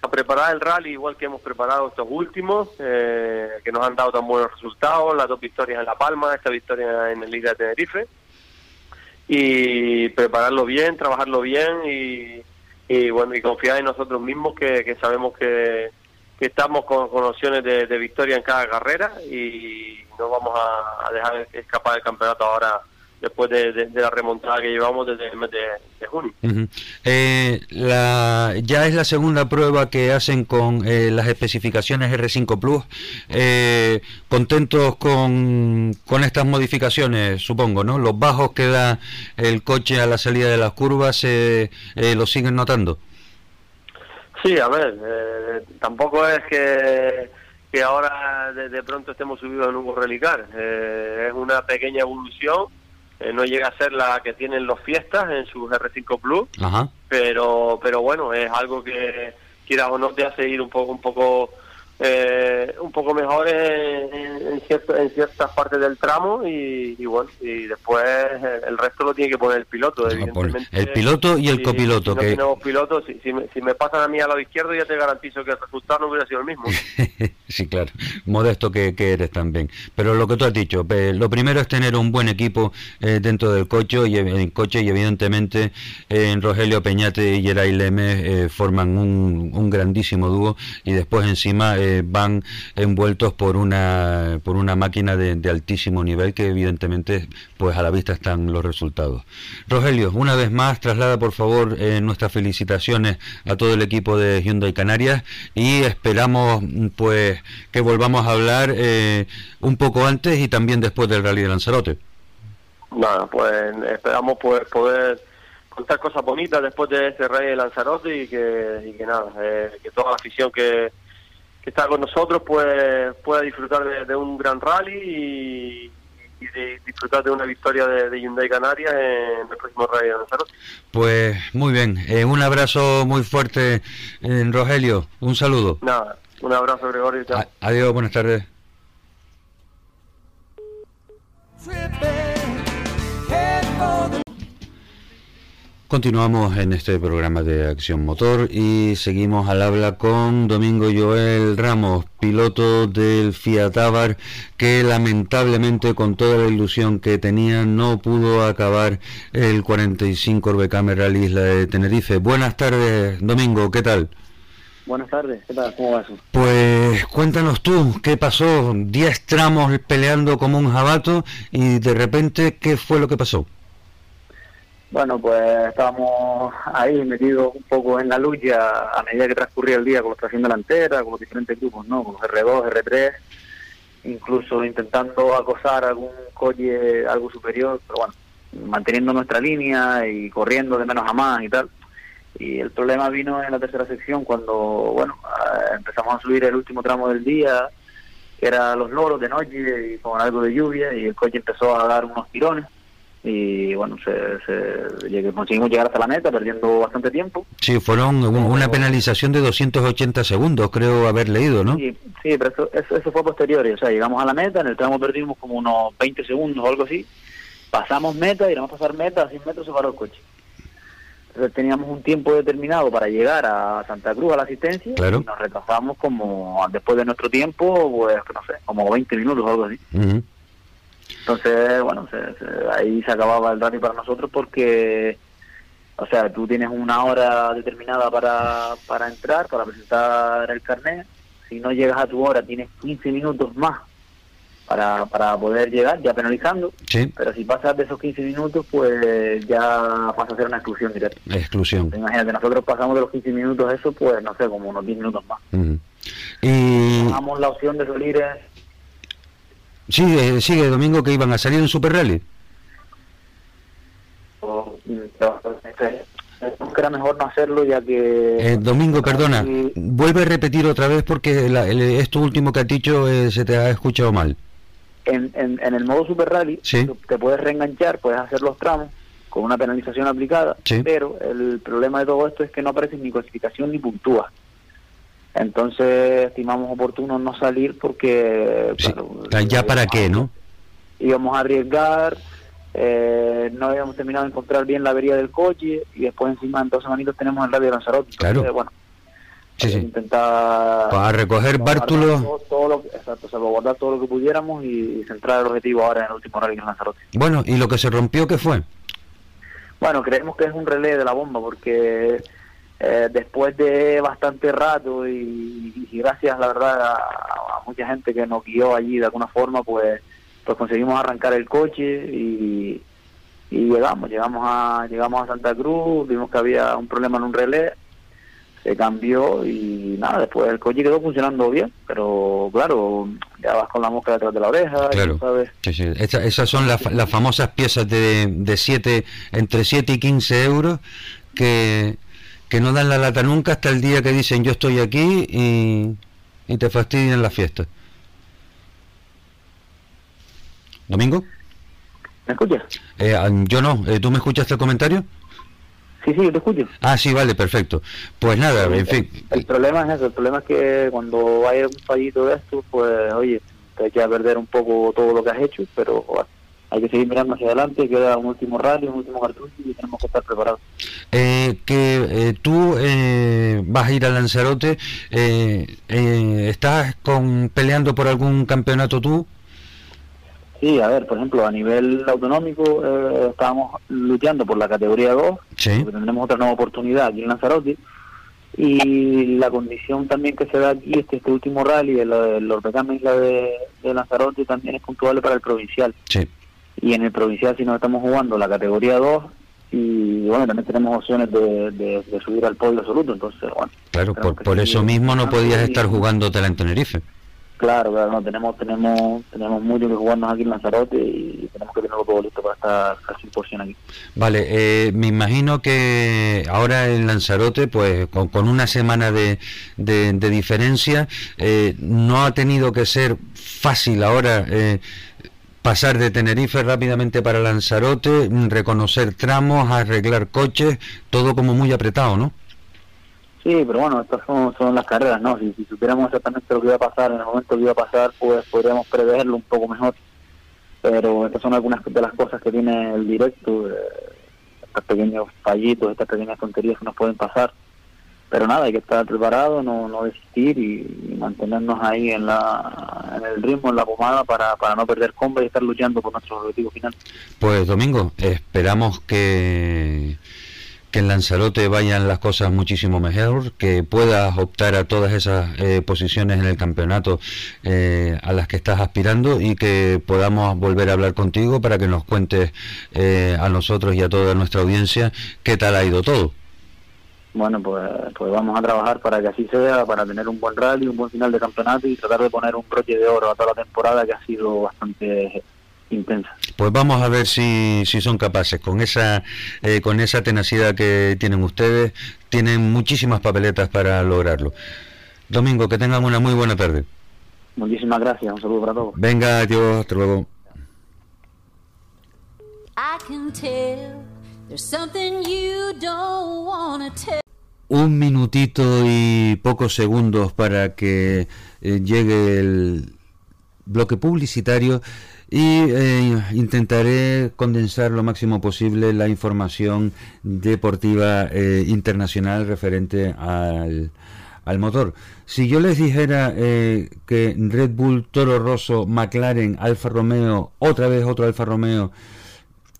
a preparar el rally igual que hemos preparado estos últimos, eh, que nos han dado tan buenos resultados, las dos victorias en La Palma, esta victoria en el Liga de Tenerife, y prepararlo bien, trabajarlo bien y y bueno y confiar en nosotros mismos que, sabemos que, estamos con, opciones de, victoria en cada carrera y no vamos a, dejar escapar el campeonato ahora después de, la remontada que llevamos desde el mes de, junio. Eh, la, ya es la segunda prueba que hacen con eh, las especificaciones R5 Plus. Eh, contentos con, con estas modificaciones, supongo, ¿no? Los bajos que da el coche a la salida de las curvas, se ¿lo siguen notando? Sí, a ver, tampoco es que que ahora de, pronto estemos subidos en un relicar. es una pequeña evolución eh, no llega a ser la que tienen los fiestas en sus R5 Plus, pero pero bueno, es algo que quieras o no te hace ir un poco un poco eh, un poco mejores en, en, ciertas partes del tramo y, bueno, y después el resto lo tiene que poner el piloto, evidentemente. El piloto y el copiloto. Si que... tenemos pilotos, si, me, si, me, pasan a mí al lado izquierdo ya te garantizo que el resultado no hubiera sido el mismo. (laughs) sí, claro, modesto que, eres también. Pero lo que tú has dicho, lo primero es tener un buen equipo eh, dentro del coche y, el coche y evidentemente en Rogelio Peñate y Geray Leme eh, forman un, un grandísimo dúo y después encima eh, van envueltos por una por una máquina de, altísimo nivel que evidentemente pues a la vista están los resultados. Rogelio, una vez más traslada por favor eh, nuestras felicitaciones a todo el equipo de Hyundai Canarias y esperamos pues que volvamos a hablar eh, un poco antes y también después del Rally de Lanzarote. Nada, pues esperamos pues, poder contar cosas bonitas después de ese Rally de Lanzarote y que, y que nada, que toda la afición que que está con nosotros pues pueda disfrutar de, un gran rally y, de disfrutar de una victoria de, Hyundai Canarias en el próximo Rally de Lanzarote. Pues muy bien, eh, un abrazo muy fuerte, en Rogelio, un saludo. Nada, un abrazo Gregorio. adiós, buenas tardes. Continuamos en este programa de Acción Motor y seguimos al habla con Domingo Joel Ramos, piloto del Fiat Abar, que lamentablemente con toda la ilusión que tenía no pudo acabar el 45 Orbecame Rally Isla de Tenerife. Buenas tardes, Domingo, ¿qué tal? Buenas tardes, ¿qué tal? ¿Cómo vas? Pues cuéntanos tú, ¿qué pasó? Diez tramos peleando como un jabato y de repente, ¿qué fue lo que pasó? Bueno, pues estábamos ahí metidos un poco en la lucha a medida que transcurría el día con la tracción delantera, con los diferentes grupos, ¿no? Con los R2, R3, incluso intentando acosar algún coche algo superior, pero bueno, manteniendo nuestra línea y corriendo de menos a más y tal. Y el problema vino en la tercera sección cuando, bueno, eh, empezamos a subir el último tramo del día, que era los loros de noche y con algo de lluvia, y el coche empezó a dar unos tirones y bueno, se, conseguimos llegar hasta la meta perdiendo bastante tiempo. Sí, fueron una penalización de 280 segundos, creo haber leído, ¿no? Sí, sí pero eso, eso, fue posterior, o sea, llegamos a la meta, en el tramo perdimos como unos 20 segundos o algo así, pasamos meta, y a pasar meta, a 100 metros se paró el coche. Entonces teníamos un tiempo determinado para llegar a Santa Cruz a la asistencia claro. y nos retrasamos como después de nuestro tiempo, pues no sé, como 20 minutos o algo así. Entonces, bueno, ahí se acababa el rally para nosotros porque, o sea, tú tienes una hora determinada para, para entrar, para presentar el carnet. Si no llegas a tu hora, tienes 15 minutos más para, para poder llegar, ya penalizando. Pero si pasas de esos 15 minutos, pues ya pasa a ser una exclusión directa. Exclusión. Imagínate, nosotros pasamos de los 15 minutos eso, pues no sé, como unos 10 minutos más. Y... Damos la opción de salir Sigue, sigue Domingo que iban a salir en Super Rally. que era mejor no hacerlo ya que... Eh, Domingo, perdona, vuelve a repetir otra vez porque esto último que has dicho eh, se te ha escuchado mal. En, en, el modo Super Rally te puedes reenganchar, puedes hacer los tramos con una penalización aplicada, pero el problema de todo esto es que no aparece ni clasificación ni puntúa. Entonces estimamos oportuno no salir porque... ¿Ya para qué, no? Íbamos a arriesgar, eh, no habíamos terminado de encontrar bien la avería del coche y después encima en dos semanitos tenemos el radio de Lanzarote. Claro. bueno, sí, sí. intentar... Para recoger bártulos... Todo, lo, exacto, salvaguardar todo lo que pudiéramos y centrar el objetivo ahora en el último rally en Lanzarote. Bueno, ¿y lo que se rompió qué fue? Bueno, creemos que es un relé de la bomba porque eh, después de bastante rato y, gracias, la verdad, a, mucha gente que nos guió allí de alguna forma, pues, pues conseguimos arrancar el coche y, llegamos, llegamos a, llegamos a Santa Cruz, vimos que había un problema en un relé, se cambió y nada, después el coche quedó funcionando bien, pero claro, ya vas con la mosca detrás de la oreja, ¿sabes? esas son las, las famosas piezas de, de siete, entre 7 y 15 euros que que no dan la lata nunca hasta el día que dicen yo estoy aquí y, te fastidian la fiesta. ¿Domingo? ¿Me escuchas? Eh, yo no. Eh, ¿Tú me escuchaste el comentario? Sí, sí, te escucho. Ah, sí, vale, perfecto. Pues nada, en fin. El, problema es eso, el problema es que cuando hay un fallito de esto, pues oye, te que perder un poco todo lo que has hecho, pero hay que seguir mirando hacia adelante, queda un último rally, un último cartucho y tenemos que estar preparados. Eh, que eh, tú eh, vas a ir a Lanzarote, ¿estás con, peleando por algún campeonato tú? Sí, a ver, por ejemplo, a nivel autonómico eh, estábamos luchando por la categoría 2, sí. porque tendremos otra nueva oportunidad aquí en Lanzarote. Y la condición también que se da aquí es que este último rally, el, el Isla de, Lanzarote, también es puntuable para el provincial. Sí. Y en el provincial si nos estamos jugando la categoría 2 y bueno, también tenemos opciones de, subir al podio absoluto, entonces bueno. Claro, por, por eso mismo no podías estar jugándotela en Tenerife. Claro, claro, no, tenemos, tenemos, tenemos mucho que jugarnos aquí en Lanzarote y tenemos que tenerlo todo listo para estar al 100% aquí. Vale, eh, me imagino que ahora en Lanzarote, pues con, una semana de, de, diferencia, eh, no ha tenido que ser fácil ahora eh, pasar de Tenerife rápidamente para Lanzarote, reconocer tramos, arreglar coches, todo como muy apretado, ¿no? Sí, pero bueno, estas son, son las carreras, ¿no? Si, si, supiéramos exactamente lo que iba a pasar en el momento que iba a pasar, pues podríamos preverlo un poco mejor. Pero estas son algunas de las cosas que tiene el directo, eh, estos pequeños fallitos, estas pequeñas tonterías que nos pueden pasar. Pero nada, hay que estar preparado, no, no desistir y, mantenernos ahí en, la, en el ritmo, en la pomada para, para no perder comba y estar luchando por nuestro objetivo final. Pues Domingo, esperamos que que en Lanzarote vayan las cosas muchísimo mejor, que puedas optar a todas esas eh, posiciones en el campeonato eh, a las que estás aspirando y que podamos volver a hablar contigo para que nos cuentes eh, a nosotros y a toda nuestra audiencia qué tal ha ido todo. Bueno, pues, pues vamos a trabajar para que así sea, para tener un buen rally, un buen final de campeonato y tratar de poner un broche de oro a toda la temporada que ha sido bastante intensa. Pues vamos a ver si, si son capaces con esa eh, con esa tenacidad que tienen ustedes, tienen muchísimas papeletas para lograrlo. Domingo, que tengan una muy buena tarde. Muchísimas gracias, un saludo para todos. Venga, adiós, hasta luego. Un minutito y pocos segundos para que eh, llegue el bloque publicitario y eh, intentaré condensar lo máximo posible la información deportiva eh, internacional referente al, al, motor. Si yo les dijera que Red Bull, Toro Rosso, McLaren, Alfa Romeo, otra vez otro Alfa Romeo,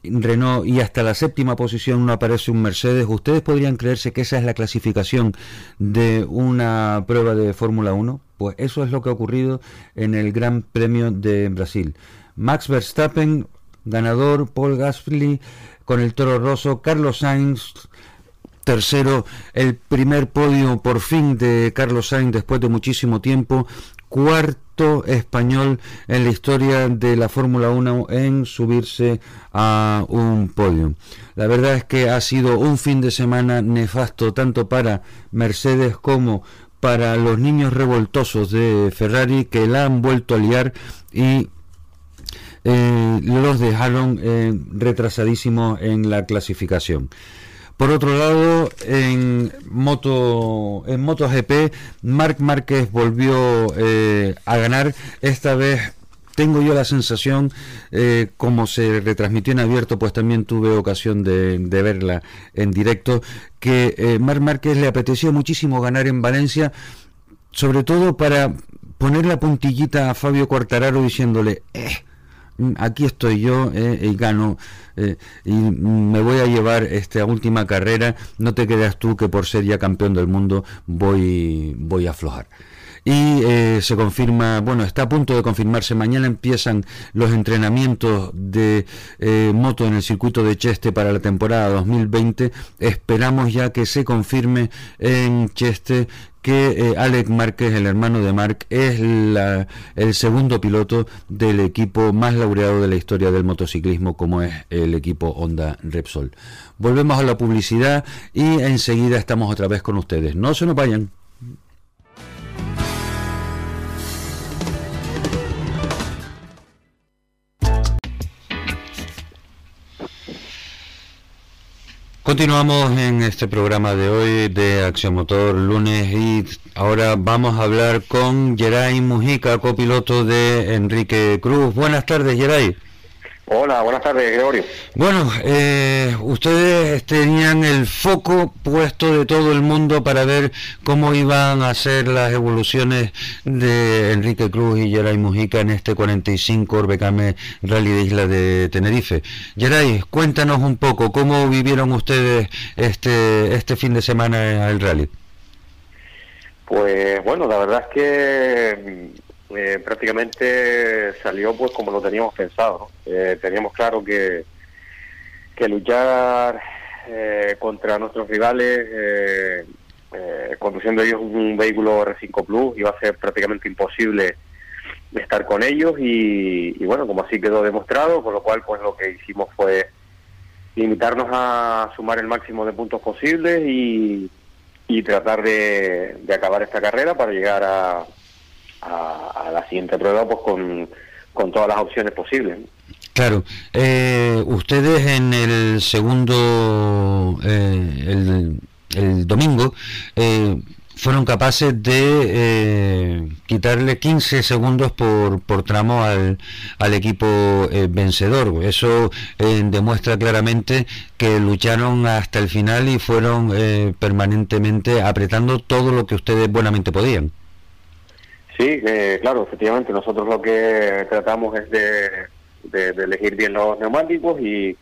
Renault y hasta la séptima posición no aparece un Mercedes, ¿ustedes podrían creerse que esa es la clasificación de una prueba de Fórmula 1? Pues eso es lo que ha ocurrido en el Gran Premio de Brasil. Max Verstappen, ganador, Paul Gasly con el Toro Rosso, Carlos Sainz, tercero, el primer podio por fin de Carlos Sainz después de muchísimo tiempo, cuarto español en la historia de la Fórmula 1 en subirse a un podio. La verdad es que ha sido un fin de semana nefasto tanto para Mercedes como para los niños revoltosos de Ferrari que la han vuelto a liar y eh, los dejaron eh, retrasadísimos en la clasificación. Por otro lado, en moto en MotoGP, Marc Márquez volvió eh, a ganar. Esta vez tengo yo la sensación, como se retransmitió en abierto, pues también tuve ocasión de, verla en directo, que Marc Márquez le apeteció muchísimo ganar en Valencia, sobre todo para poner la puntillita a Fabio Quartararo diciéndole, eh, aquí estoy yo eh, y gano eh, y me voy a llevar esta última carrera. No te creas tú que por ser ya campeón del mundo voy voy a aflojar y eh, se confirma, bueno, está a punto de confirmarse, mañana empiezan los entrenamientos de moto en el circuito de Cheste para la temporada 2020, esperamos ya que se confirme en Cheste que eh, Alex Márquez, el hermano de Marc, es el segundo piloto del equipo más laureado de la historia del motociclismo, como es el equipo Honda Repsol. Volvemos a la publicidad y enseguida estamos otra vez con ustedes. No se nos vayan. Continuamos en este programa de hoy de Acción Motor lunes y ahora vamos a hablar con Geray Mujica, copiloto de Enrique Cruz. Buenas tardes, Geray. Hola, buenas tardes, Gregorio. Bueno, eh, ustedes tenían el foco puesto de todo el mundo para ver cómo iban a ser las evoluciones de Enrique Cruz y Geray Mujica en este 45 Orbecame Rally de Isla de Tenerife. Geray, cuéntanos un poco cómo vivieron ustedes este este fin de semana el rally. Pues bueno, la verdad es que eh, prácticamente salió pues como lo teníamos pensado. Eh, teníamos claro que, que luchar eh, contra nuestros rivales conduciendo ellos un vehículo R5 Plus iba a ser prácticamente imposible estar con ellos y, bueno, como así quedó demostrado, con lo cual pues lo que hicimos fue limitarnos a sumar el máximo de puntos posibles y, y tratar de acabar esta carrera para llegar a, a, la siguiente prueba pues con, con todas las opciones posibles. Claro, eh, ustedes en el segundo, eh, el, el, domingo, eh, fueron capaces de quitarle 15 segundos por, por tramo al, al equipo vencedor. Eso demuestra claramente que lucharon hasta el final y fueron permanentemente apretando todo lo que ustedes buenamente podían. Sí, eh, claro, efectivamente, nosotros lo que tratamos es de, elegir bien los neumáticos y,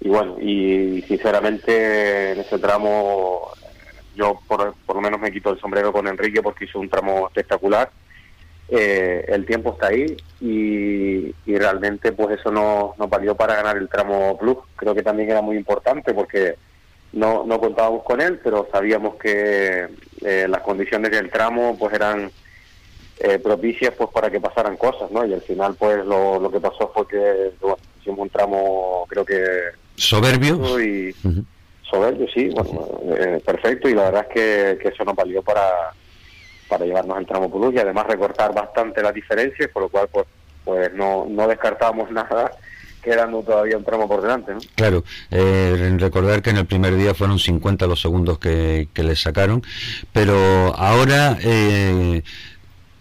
bueno, y sinceramente en ese tramo yo por, por lo menos me quito el sombrero con Enrique porque hizo un tramo espectacular. Eh, el tiempo está ahí y, realmente pues eso nos no valió para ganar el tramo plus. Creo que también era muy importante porque no, no contábamos con él, pero sabíamos que eh, las condiciones del tramo pues eran eh, propicias pues para que pasaran cosas, ¿no? Y al final pues lo, lo que pasó fue que bueno, hicimos un tramo creo que soberbio y soberbio sí, bueno, eh, perfecto y la verdad es que, que eso nos valió para para llevarnos el tramo Pulus y además recortar bastante las diferencias, por lo cual pues pues no, no descartábamos nada quedando todavía un tramo por delante. ¿no? Claro, eh, recordar que en el primer día fueron 50 los segundos que, que le sacaron, pero ahora eh,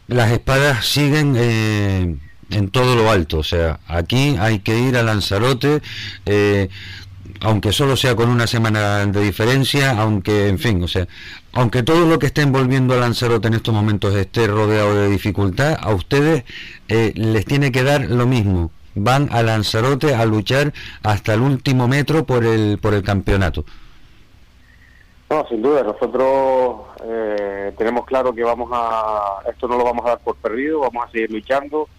las espadas siguen eh, en todo lo alto. O sea, aquí hay que ir a Lanzarote, eh, aunque solo sea con una semana de diferencia, aunque, en fin, o sea, aunque todo lo que esté envolviendo a Lanzarote en estos momentos esté rodeado de dificultad, a ustedes eh, les tiene que dar lo mismo. Van a Lanzarote a luchar hasta el último metro por el, por el campeonato. No, sin duda, nosotros eh, tenemos claro que vamos a, esto no lo vamos a dar por perdido, vamos a seguir luchando.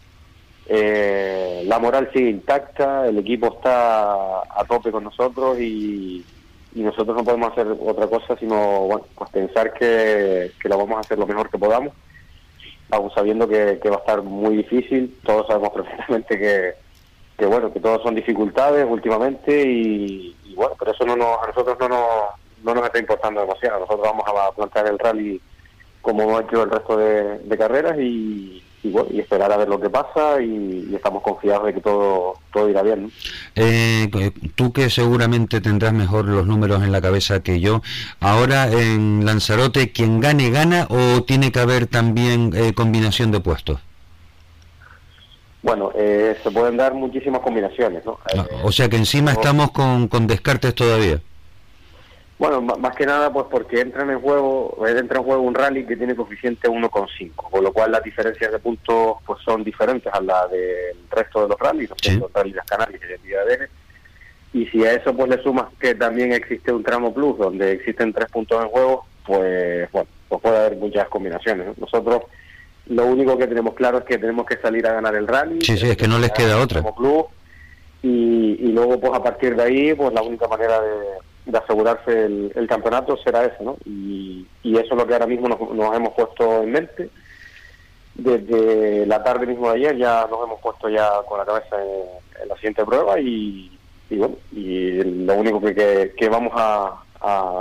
Eh, la moral sigue intacta, el equipo está a tope con nosotros y, nosotros no podemos hacer otra cosa sino bueno, pues pensar que, lo vamos a hacer lo mejor que podamos, aún sabiendo que, va a estar muy difícil. Todos sabemos perfectamente que, que bueno, que todos son dificultades últimamente y, y bueno, pero eso no nos, a nosotros no nos no nos está importando demasiado. Nosotros vamos a plantear el rally como hemos hecho el resto de, carreras y, y, esperar a ver lo que pasa y, estamos confiados de que todo, todo irá bien. Eh, tú que seguramente tendrás mejor los números en la cabeza que yo, ahora en Lanzarote, ¿quién gane gana o tiene que haber también eh, combinación de puestos? Bueno, eh, se pueden dar muchísimas combinaciones, ¿no? Ah, o sea que encima estamos con, con descartes todavía. Bueno, más que nada pues porque entra en el juego, entra en juego un rally que tiene coeficiente 1,5, con lo cual las diferencias de puntos pues son diferentes a la del resto de los rallies, los rallies de las Canarias y de. Y si a eso pues le sumas que también existe un tramo plus donde existen tres puntos en juego, pues bueno, pues puede haber muchas combinaciones. Nosotros lo único que tenemos claro es que tenemos que salir a ganar el rally. Sí, sí, es que no les queda otra. y, y luego pues a partir de ahí pues la única manera de de asegurarse el, campeonato será ese, ¿no? Y, eso es lo que ahora mismo nos, hemos puesto en mente. Desde la tarde mismo de ayer ya nos hemos puesto ya con la cabeza en, la siguiente prueba y, bueno, y lo único que, que, vamos a,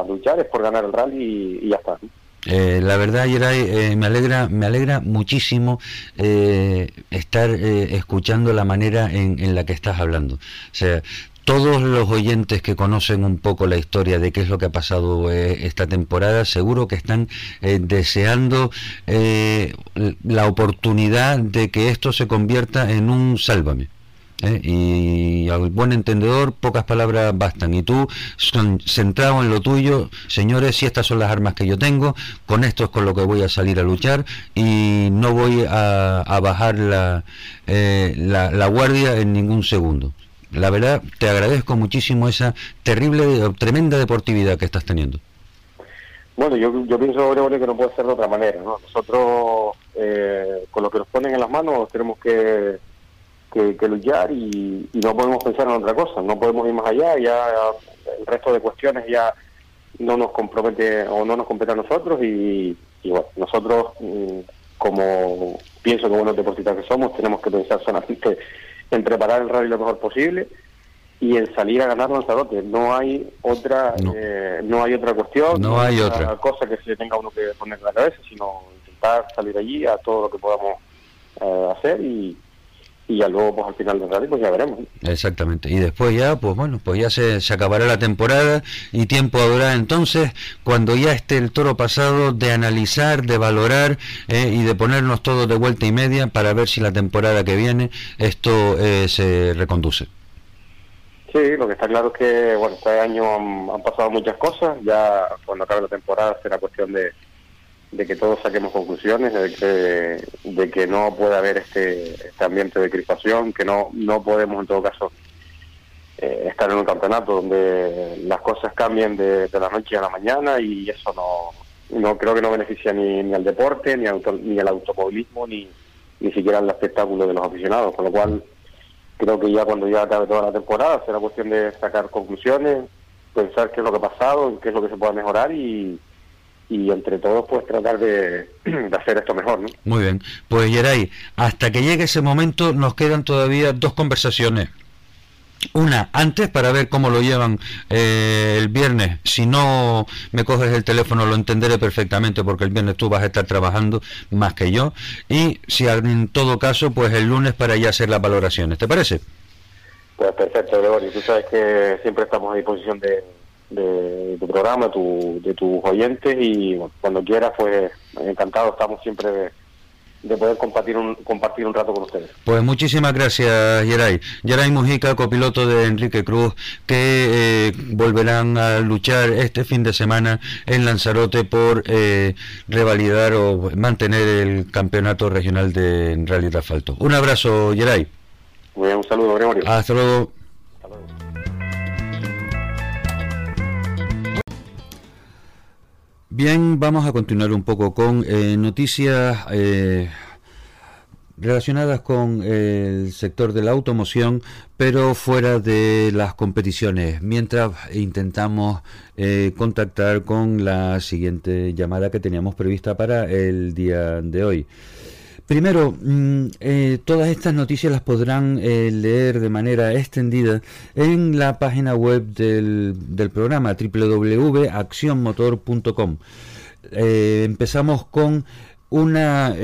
luchar es por ganar el rally y, ya está. Eh, la verdad, Yeray, eh, me alegra, me alegra muchísimo eh, estar escuchando la manera en, en, la que estás hablando. O sea, todos los oyentes que conocen un poco la historia de qué es lo que ha pasado eh, esta temporada, seguro que están eh, deseando eh, la oportunidad de que esto se convierta en un sálvame. Y al buen entendedor pocas palabras bastan. Y tú, son, centrado en lo tuyo, señores, si estas son las armas que yo tengo, con esto es con lo que voy a salir a luchar y no voy a, bajar la, la, la guardia en ningún segundo la verdad te agradezco muchísimo esa terrible, tremenda deportividad que estás teniendo. Bueno, yo, yo pienso, Gregorio, que no puede ser de otra manera. ¿no? Nosotros, eh, con lo que nos ponen en las manos, tenemos que, que, luchar y, no podemos pensar en otra cosa. No podemos ir más allá. Ya el resto de cuestiones ya no nos compromete o no nos compete a nosotros. Y, bueno, nosotros, mm, como pienso que buenos deportistas que somos, tenemos que pensar solamente en preparar el rally lo mejor posible y en salir a ganar Lanzarote. No hay otra no. Eh, no hay otra cuestión, no, hay otra cosa que se tenga uno que poner en la cabeza, sino intentar salir allí a todo lo que podamos eh, hacer y, y ya luego pues al final del rally pues ya veremos. Exactamente. Y después ya pues bueno pues ya se, se acabará la temporada y tiempo habrá entonces cuando ya esté el toro pasado de analizar de valorar eh, y de ponernos todos de vuelta y media para ver si la temporada que viene esto eh, se reconduce. Sí, lo que está claro es que bueno este año han pasado muchas cosas. Ya cuando acabe la temporada será cuestión de de que todos saquemos conclusiones, de que, de que no puede haber este, este ambiente de crispación, que no, no podemos en todo caso eh, estar en un campeonato donde las cosas cambien de, la noche a la mañana y eso no, no creo que no beneficia ni, ni al deporte, ni, ni al automovilismo, ni, ni siquiera al espectáculo de los aficionados, con lo cual creo que ya cuando ya acabe toda la temporada será cuestión de sacar conclusiones, pensar qué es lo que ha pasado, qué es lo que se puede mejorar y y entre todos pues tratar (clears throat) de, hacer esto mejor. ¿no? Muy bien, pues Yeray, hasta que llegue ese momento nos quedan todavía dos conversaciones. Una antes para ver cómo lo llevan eh, el viernes. Si no me coges el teléfono lo entenderé perfectamente porque el viernes tú vas a estar trabajando más que yo. Y si en todo caso, pues el lunes para ya hacer las valoraciones. ¿Te parece? Pues perfecto, Gregorio. Tú sabes que siempre estamos a disposición de, de tu programa, tu, de tus oyentes y cuando quieras, pues encantado estamos siempre de, poder compartir un, compartir un rato con ustedes. Pues muchísimas gracias, Yeray. Yeray Mujica, copiloto de Enrique Cruz, que eh, volverán a luchar este fin de semana en Lanzarote por eh, revalidar o mantener el campeonato regional de rally de asfalto. Un abrazo, Yeray. un saludo, Gregorio. Hasta luego. Bien, vamos a continuar un poco con eh, noticias eh, relacionadas con el sector de la automoción, pero fuera de las competiciones, mientras intentamos eh, contactar con la siguiente llamada que teníamos prevista para el día de hoy. Primero, mm, eh, todas estas noticias las podrán eh, leer de manera extendida en la página web del, programa www.accionmotor.com. Eh, empezamos con una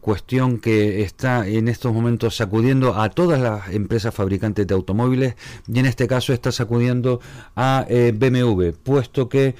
cuestión que está en estos momentos sacudiendo a todas las empresas fabricantes de automóviles y en este caso está sacudiendo a BMW, puesto que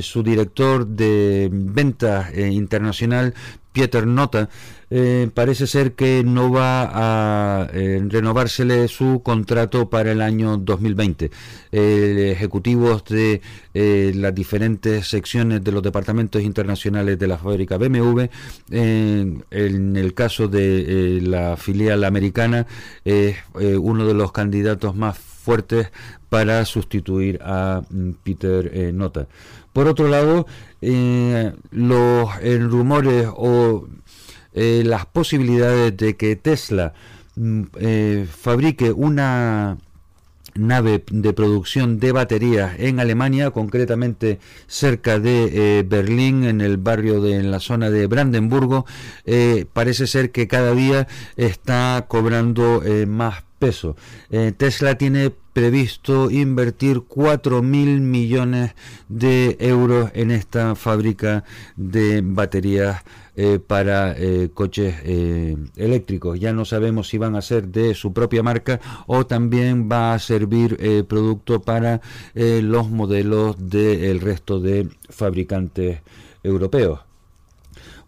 su director de ventas internacional, Pieter Nota, eh, parece ser que no va a eh, renovársele su contrato para el año 2020. ejecutivos de eh, las diferentes secciones de los departamentos internacionales de la fábrica BMW, en el caso de la filial americana, es uno de los candidatos más fuertes para sustituir a mm, Peter Nota. Por otro lado, los rumores o eh, las posibilidades de que Tesla mm, eh, fabrique una nave de producción de baterías en Alemania, concretamente cerca de eh, Berlín, en el barrio de la zona de Brandenburgo, parece ser que cada día está cobrando más peso. Tesla tiene previsto invertir 4 mil millones de euros en esta fábrica de baterías eh, para eh, coches eh, eléctricos. Ya no sabemos si van a ser de su propia marca o también va a servir producto para los modelos del resto de fabricantes europeos.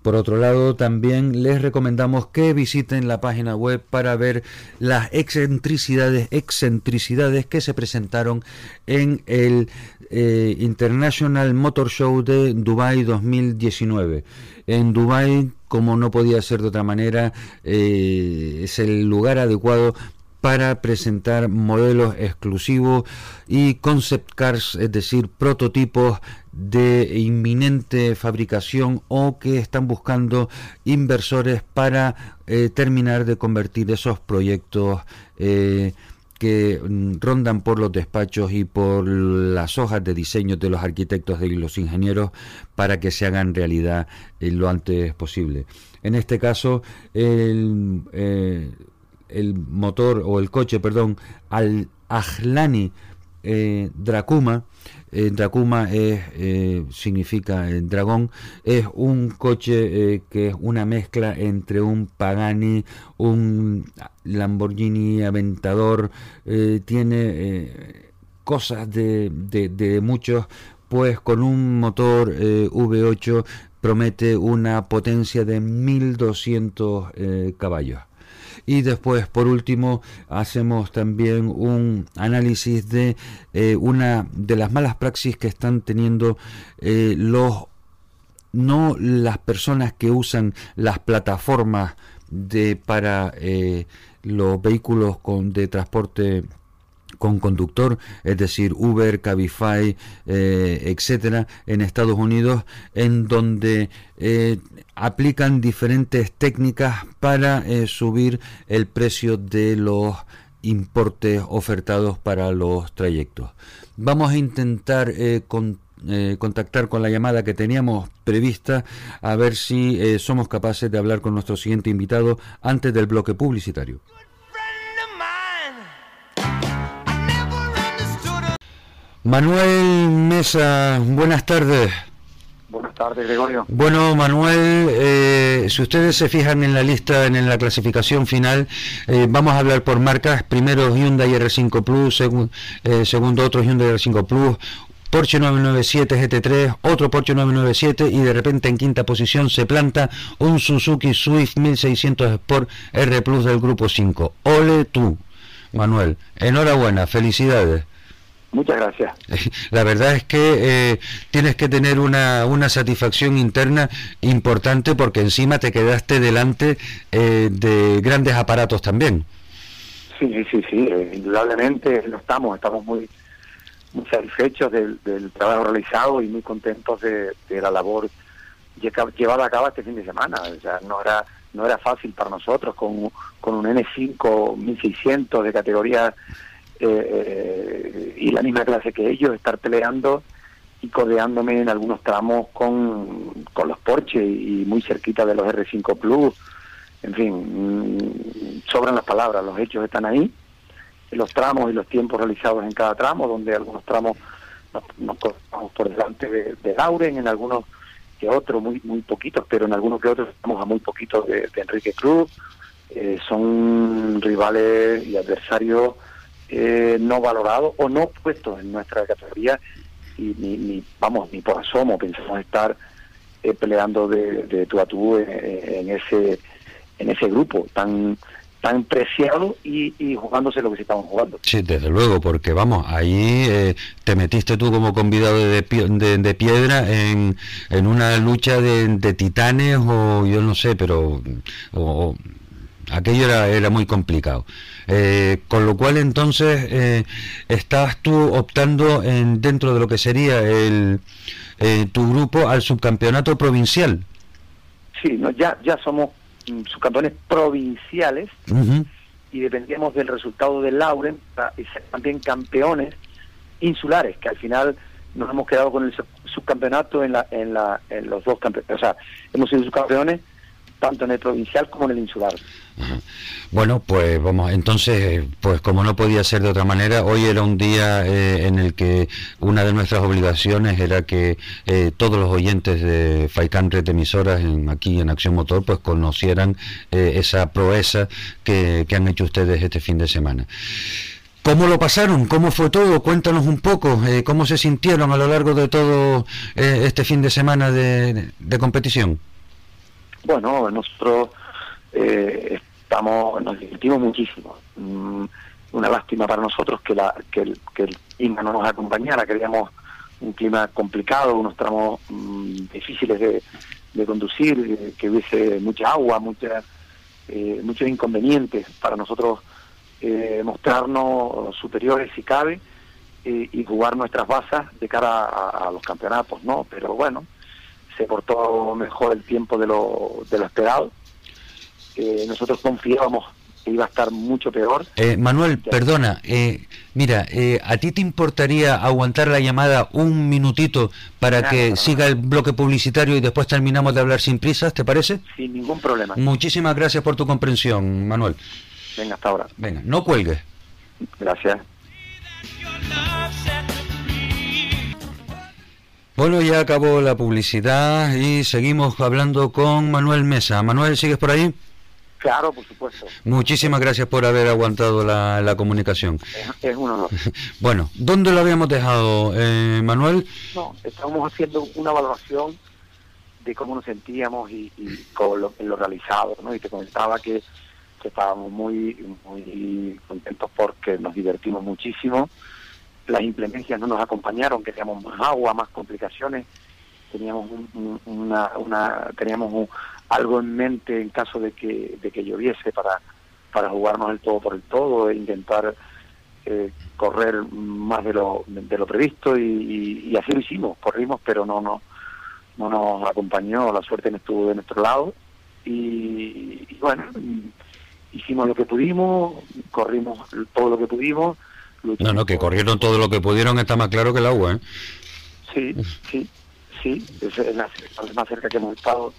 Por otro lado, también les recomendamos que visiten la página web para ver las excentricidades, excentricidades que se presentaron en el International Motor Show de Dubai 2019 en Dubái, como no podía ser de otra manera, eh, es el lugar adecuado para presentar modelos exclusivos y concept cars, es decir, prototipos de inminente fabricación o que están buscando inversores para eh, terminar de convertir esos proyectos eh, que mm, rondan por los despachos y por las hojas de diseño de los arquitectos y los ingenieros para que se hagan realidad eh, lo antes posible. En este caso, el, el motor o el coche, perdón, al Ajlani eh, Dracuma, eh, Dracuma es, eh, significa dragón, es un coche que es una mezcla entre un Pagani, un Lamborghini Aventador, tiene cosas de, de, de, muchos, pues con un motor V8 promete una potencia de 1200 caballos y después por último hacemos también un análisis de eh, una de las malas praxis que están teniendo eh, los no las personas que usan las plataformas de para eh, los vehículos con de transporte con conductor, es decir, Uber, Cabify, eh, etcétera, en Estados Unidos, en donde eh, aplican diferentes técnicas para eh, subir el precio de los importes ofertados para los trayectos. Vamos a intentar contactar con la llamada que teníamos prevista a ver si somos capaces de hablar con nuestro siguiente invitado antes del bloque publicitario. Manuel Mesa, buenas tardes. Buenas tardes, Gregorio. Bueno, Manuel, eh, si ustedes se fijan en la lista, en la clasificación final, eh, vamos a hablar por marcas. Primero Hyundai R5 Plus, eh, segundo otro Hyundai R5 Plus, Porsche 997 GT3, otro Porsche 997 y de repente en quinta posición se planta un Suzuki Swift 1600 Sport R Plus del grupo 5. Ole tú, Manuel. Enhorabuena, felicidades. Muchas gracias. (laughs) La verdad es que eh, tienes que tener una, una, satisfacción interna importante porque encima te quedaste delante eh, de grandes aparatos también. Sí, sí, sí, indudablemente lo estamos, estamos muy, muy satisfechos del, trabajo realizado y muy contentos de, la labor llevada a cabo este fin de semana. O sea, no era no era fácil para nosotros con, con un N5 1600 de categoría eh, y la misma clase que ellos, estar peleando y codeándome en algunos tramos con, con los Porsche y muy cerquita de los R5 Plus. En fin, mm, sobran las palabras, los hechos están ahí, los tramos y los tiempos realizados en cada tramo, donde algunos tramos nos, nos por delante de, Lauren, en algunos que otros, muy muy poquitos, pero en algunos que otros estamos a muy poquitos de, Enrique Cruz. Eh, son rivales y adversarios eh, no valorado o no puesto en nuestra categoría y ni, vamos ni por asomo pensamos estar eh, peleando de, de, tú a tú en, ese en ese grupo tan tan preciado y, jugándose lo que se estaban jugando. Sí, desde luego, porque vamos, ahí eh, te metiste tú como convidado de, de, piedra en, en, una lucha de, de, titanes o yo no sé, pero o, aquello era, era muy complicado. Eh, con lo cual entonces eh, estás tú optando en, dentro de lo que sería el, eh, tu grupo al subcampeonato provincial. Sí, no, ya, ya somos mm, subcampeones provinciales y dependíamos del resultado del Lauren y ser también campeones insulares, que al final nos hemos quedado con el subcampeonato en, la, en, la, en los dos campeonatos. O sea, hemos sido subcampeones tanto en el provincial como en el insular. Bueno, pues vamos, entonces, pues como no podía ser de otra manera, hoy era un día eh, en el que una de nuestras obligaciones era que eh, todos los oyentes de Faikán Red Emisoras en, aquí en Acción Motor pues conocieran eh, esa proeza que, han hecho ustedes este fin de semana. ¿Cómo lo pasaron? ¿Cómo fue todo? Cuéntanos un poco, ¿cómo se sintieron a lo largo de todo este fin de semana de competición? Bueno, nosotros eh, estamos, nos divertimos muchísimo. Mm, una lástima para nosotros que, la, que, el, que clima no nos acompañara, queríamos un clima complicado, unos tramos mm, difíciles de, conducir, eh, que hubiese mucha agua, mucha, eh, muchos inconvenientes para nosotros eh, mostrarnos superiores si cabe y jugar nuestras bazas de cara a, los campeonatos, ¿no? Pero bueno, se portó mejor el tiempo de lo, de lo esperado nosotros confiábamos que iba a estar mucho peor. Eh, Manuel, perdona, eh, mira, eh, ¿a ti te importaría aguantar la llamada un minutito para que siga el bloque publicitario y después terminamos de hablar sin prisas, ¿te parece? Sin ningún problema. Muchísimas gracias por tu comprensión, Manuel. Venga, hasta ahora. Venga, no cuelgues. Gracias. Bueno, ya acabó la publicidad y seguimos hablando con Manuel Mesa. Manuel, ¿sigues por ahí? Claro, por supuesto. Muchísimas gracias por haber aguantado la, comunicación. Es, un honor. (laughs) bueno, ¿dónde lo habíamos dejado, eh, Manuel? No, estábamos haciendo una valoración de cómo nos sentíamos y, con lo, en lo realizado, ¿no? Y te comentaba que, estábamos muy, muy contentos porque nos divertimos muchísimo. Las implemencias no nos acompañaron, queríamos más agua, más complicaciones. Teníamos una, una, teníamos un, algo en mente en caso de que, de que lloviese para, para jugarnos el todo por el todo e intentar eh, correr más de lo, de lo previsto y, así lo hicimos, corrimos pero no, no, no nos acompañó, la suerte no estuvo de nuestro lado y, bueno, hicimos lo que pudimos, corrimos todo lo que pudimos. No, no, que corrieron todo lo que pudieron está más claro que el agua, ¿eh? Sí, sí, sí, es la, más cerca que hemos estado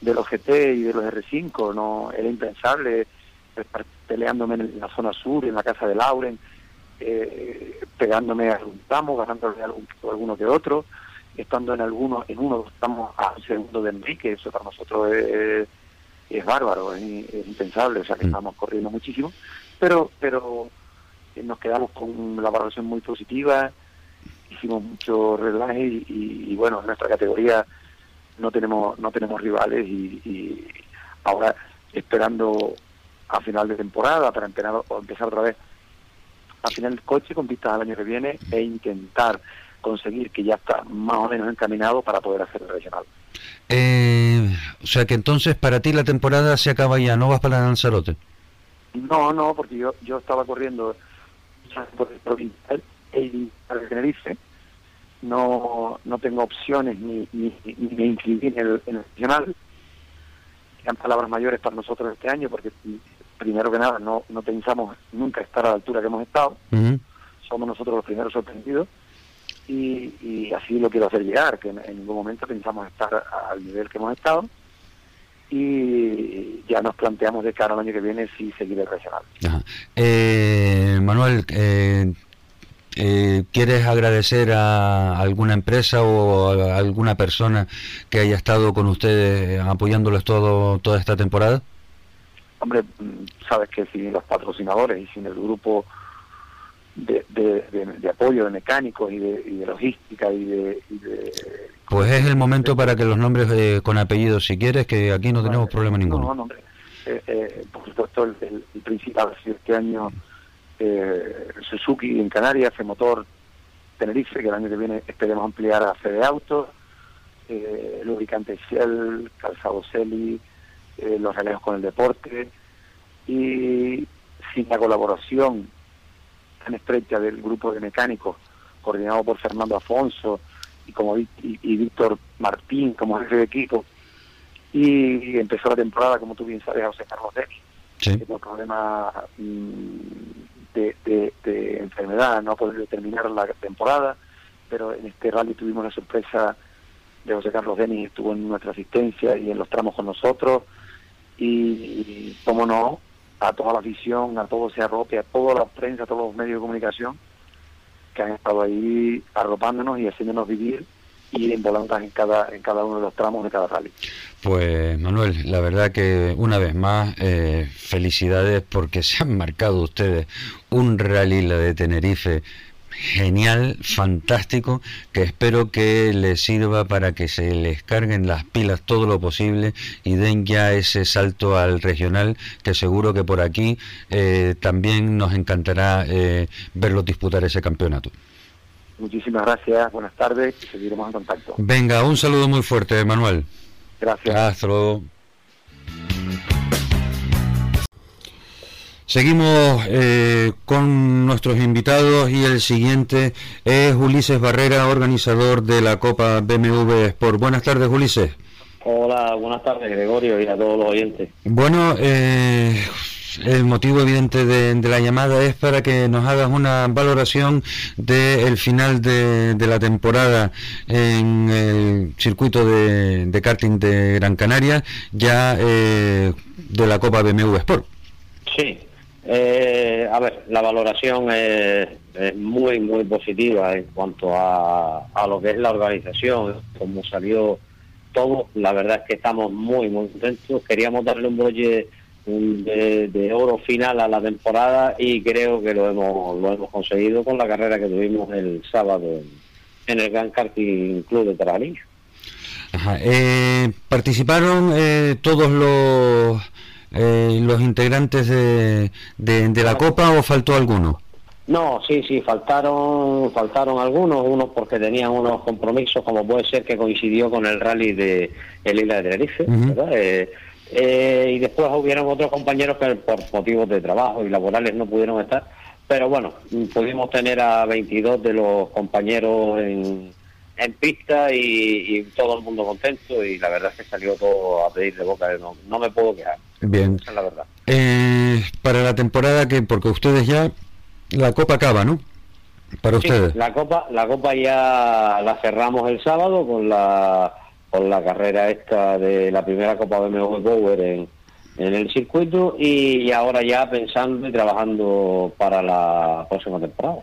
de los GT y de los R5, no era impensable estar peleándome en la zona sur, en la casa de Lauren, eh, pegándome a algún tramo, ganándole algún, alguno que otro, estando en alguno, en uno estamos a un segundo de Enrique, eso para nosotros es, bárbaro, es, impensable, o sea que mm. estamos corriendo muchísimo, pero, pero nos quedamos con la valoración muy positiva, hicimos mucho relaje y, y bueno, en nuestra categoría no tenemos no tenemos rivales y, ahora esperando a final de temporada para empezar, empezar otra vez a final del coche con vistas al año que viene e intentar conseguir que ya está más o menos encaminado para poder hacer el regional. Eh, o sea que entonces para ti la temporada se acaba ya, ¿no vas para Lanzarote? No, no, porque yo yo estaba corriendo por el provincial y para Tenerife no, no tengo opciones ni, ni, me inscribí en el, en el nacional. Eran palabras mayores para nosotros este año porque primero que nada no, no pensamos nunca estar a la altura que hemos estado. Somos nosotros los primeros sorprendidos y, y así lo quiero hacer llegar, que en, ningún momento pensamos estar al nivel que hemos estado y ya nos planteamos de cara al año que viene si seguir el regional. Eh, Manuel, eh, eh, ¿Quieres agradecer a alguna empresa o a alguna persona que haya estado con ustedes apoyándoles todo toda esta temporada? Hombre, mm, sabes que sin los patrocinadores y sin el grupo de, de, apoyo de mecánicos y de, logística y de, Pues es el momento para que los nombres eh, con apellidos, si quieres, que aquí no tenemos problema ninguno. No, hombre. Eh, por supuesto, el, el principal ha sido este año eh, Suzuki en Canarias, motor Tenerife, que el año que viene esperemos ampliar a Fede Auto, eh, lubricante Shell, calzado Celi, eh, los relevos con el deporte, y sin la colaboración tan estrecha del grupo de mecánicos, coordinado por Fernando Afonso y como y, Víctor Martín como jefe de equipo, y empezó la temporada, como tú bien sabes, José Carlos Denis, sí. que problema mm, de, enfermedad, no ha podido terminar la temporada, pero en este rally tuvimos la sorpresa de José Carlos Denis estuvo en nuestra asistencia y en los tramos con nosotros. Y, como no, a toda la afición, a todo ese arrope, a toda la prensa, a todos los medios de comunicación que han estado ahí arropándonos y haciéndonos vivir y en volantas en cada, en cada uno de los tramos de cada rally. Pues Manuel, la verdad que una vez más, eh, felicidades porque se han marcado ustedes un rally, la de Tenerife, genial, fantástico, que espero que les sirva para que se les carguen las pilas todo lo posible y den ya ese salto al regional, que seguro que por aquí eh, también nos encantará eh, verlos disputar ese campeonato. Muchísimas gracias, buenas tardes y seguiremos en contacto. Venga, un saludo muy fuerte, Manuel. Gracias. Hasta luego. Seguimos eh, con nuestros invitados y el siguiente es Ulises Barrera, organizador de la Copa BMW Sport. Buenas tardes, Ulises. Hola, buenas tardes, Gregorio, y a todos los oyentes. Bueno, eh, el motivo evidente de, la llamada es para que nos hagas una valoración del final de, la temporada en el circuito de, karting de Gran Canaria, ya eh, de la Copa BMW Sport. Sí, eh, a ver, la valoración es, muy, muy positiva en cuanto a, a lo que es la organización, cómo salió todo. La verdad es que estamos muy, muy contentos. Queríamos darle un broche de, oro final a la temporada y creo que lo hemos, lo hemos conseguido con la carrera que tuvimos el sábado en el Gran Karting Club de Taralillo. Eh, ¿Participaron eh, todos los, eh, los integrantes de, de, la Copa o faltó alguno? No, sí, sí, faltaron, faltaron algunos, unos porque tenían unos compromisos, como puede ser que coincidió con el rally de el Isla de Tenerife, eh, y después hubieron otros compañeros que por motivos de trabajo y laborales no pudieron estar. Pero bueno, pudimos tener a 22 de los compañeros en, en pista y, todo el mundo contento y la verdad es que salió todo a pedir de boca. No, no me puedo quejar. Bien. Esa es la verdad. Eh, para la temporada que, porque ustedes ya, la Copa acaba, ¿no? Para ustedes. La Copa, la Copa ya la cerramos el sábado con la con la carrera esta de la primera Copa BMW Power en, en el circuito y, ahora ya pensando y trabajando para la próxima temporada.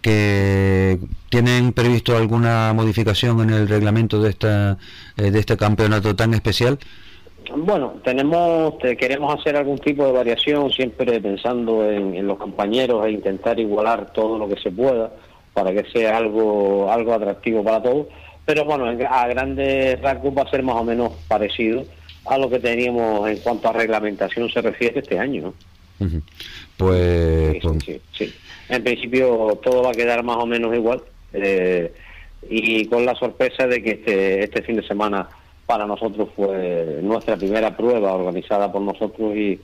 ¿Que tienen previsto alguna modificación en el reglamento de esta eh, de este campeonato tan especial? Bueno, tenemos queremos hacer algún tipo de variación siempre pensando en, en los compañeros e intentar igualar todo lo que se pueda para que sea algo algo atractivo para todos. Pero bueno, a grandes rasgos va a ser más o menos parecido a lo que teníamos en cuanto a reglamentación se refiere este año. Pues, pues sí, sí, En principio todo va a quedar más o menos igual eh, y con la sorpresa de que este, este fin de semana para nosotros fue nuestra primera prueba organizada por nosotros y,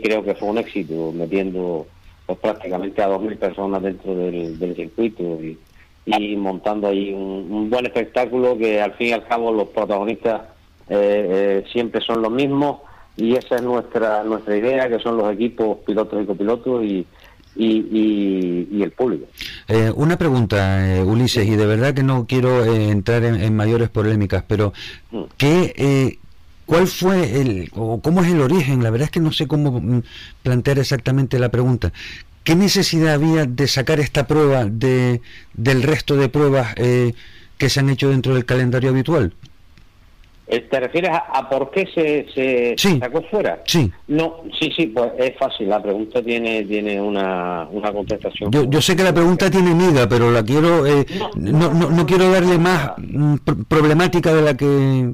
creo que fue un éxito, metiendo pues, prácticamente a 2.000 personas dentro del, circuito y, montando ahí un, buen espectáculo que al fin y al cabo los protagonistas eh, eh, siempre son los mismos y esa es nuestra nuestra idea que son los equipos pilotos y copilotos y, y, el público. Eh, una pregunta, Ulises, y de verdad que no quiero entrar en, mayores polémicas, pero mm. ¿qué, ¿cuál fue el, o cómo es el origen? La verdad es que no sé cómo mm, plantear exactamente la pregunta. ¿Qué necesidad había de sacar esta prueba de, del resto de pruebas eh, que se han hecho dentro del calendario habitual? Eh, ¿Te refieres a, por qué se, se sacó fuera? Sí. No, sí, sí, pues es fácil. La pregunta tiene tiene una, una contestación. Yo, yo sé que la pregunta tiene miga, pero la quiero eh, no, no, no, quiero darle más mm, problemática de la que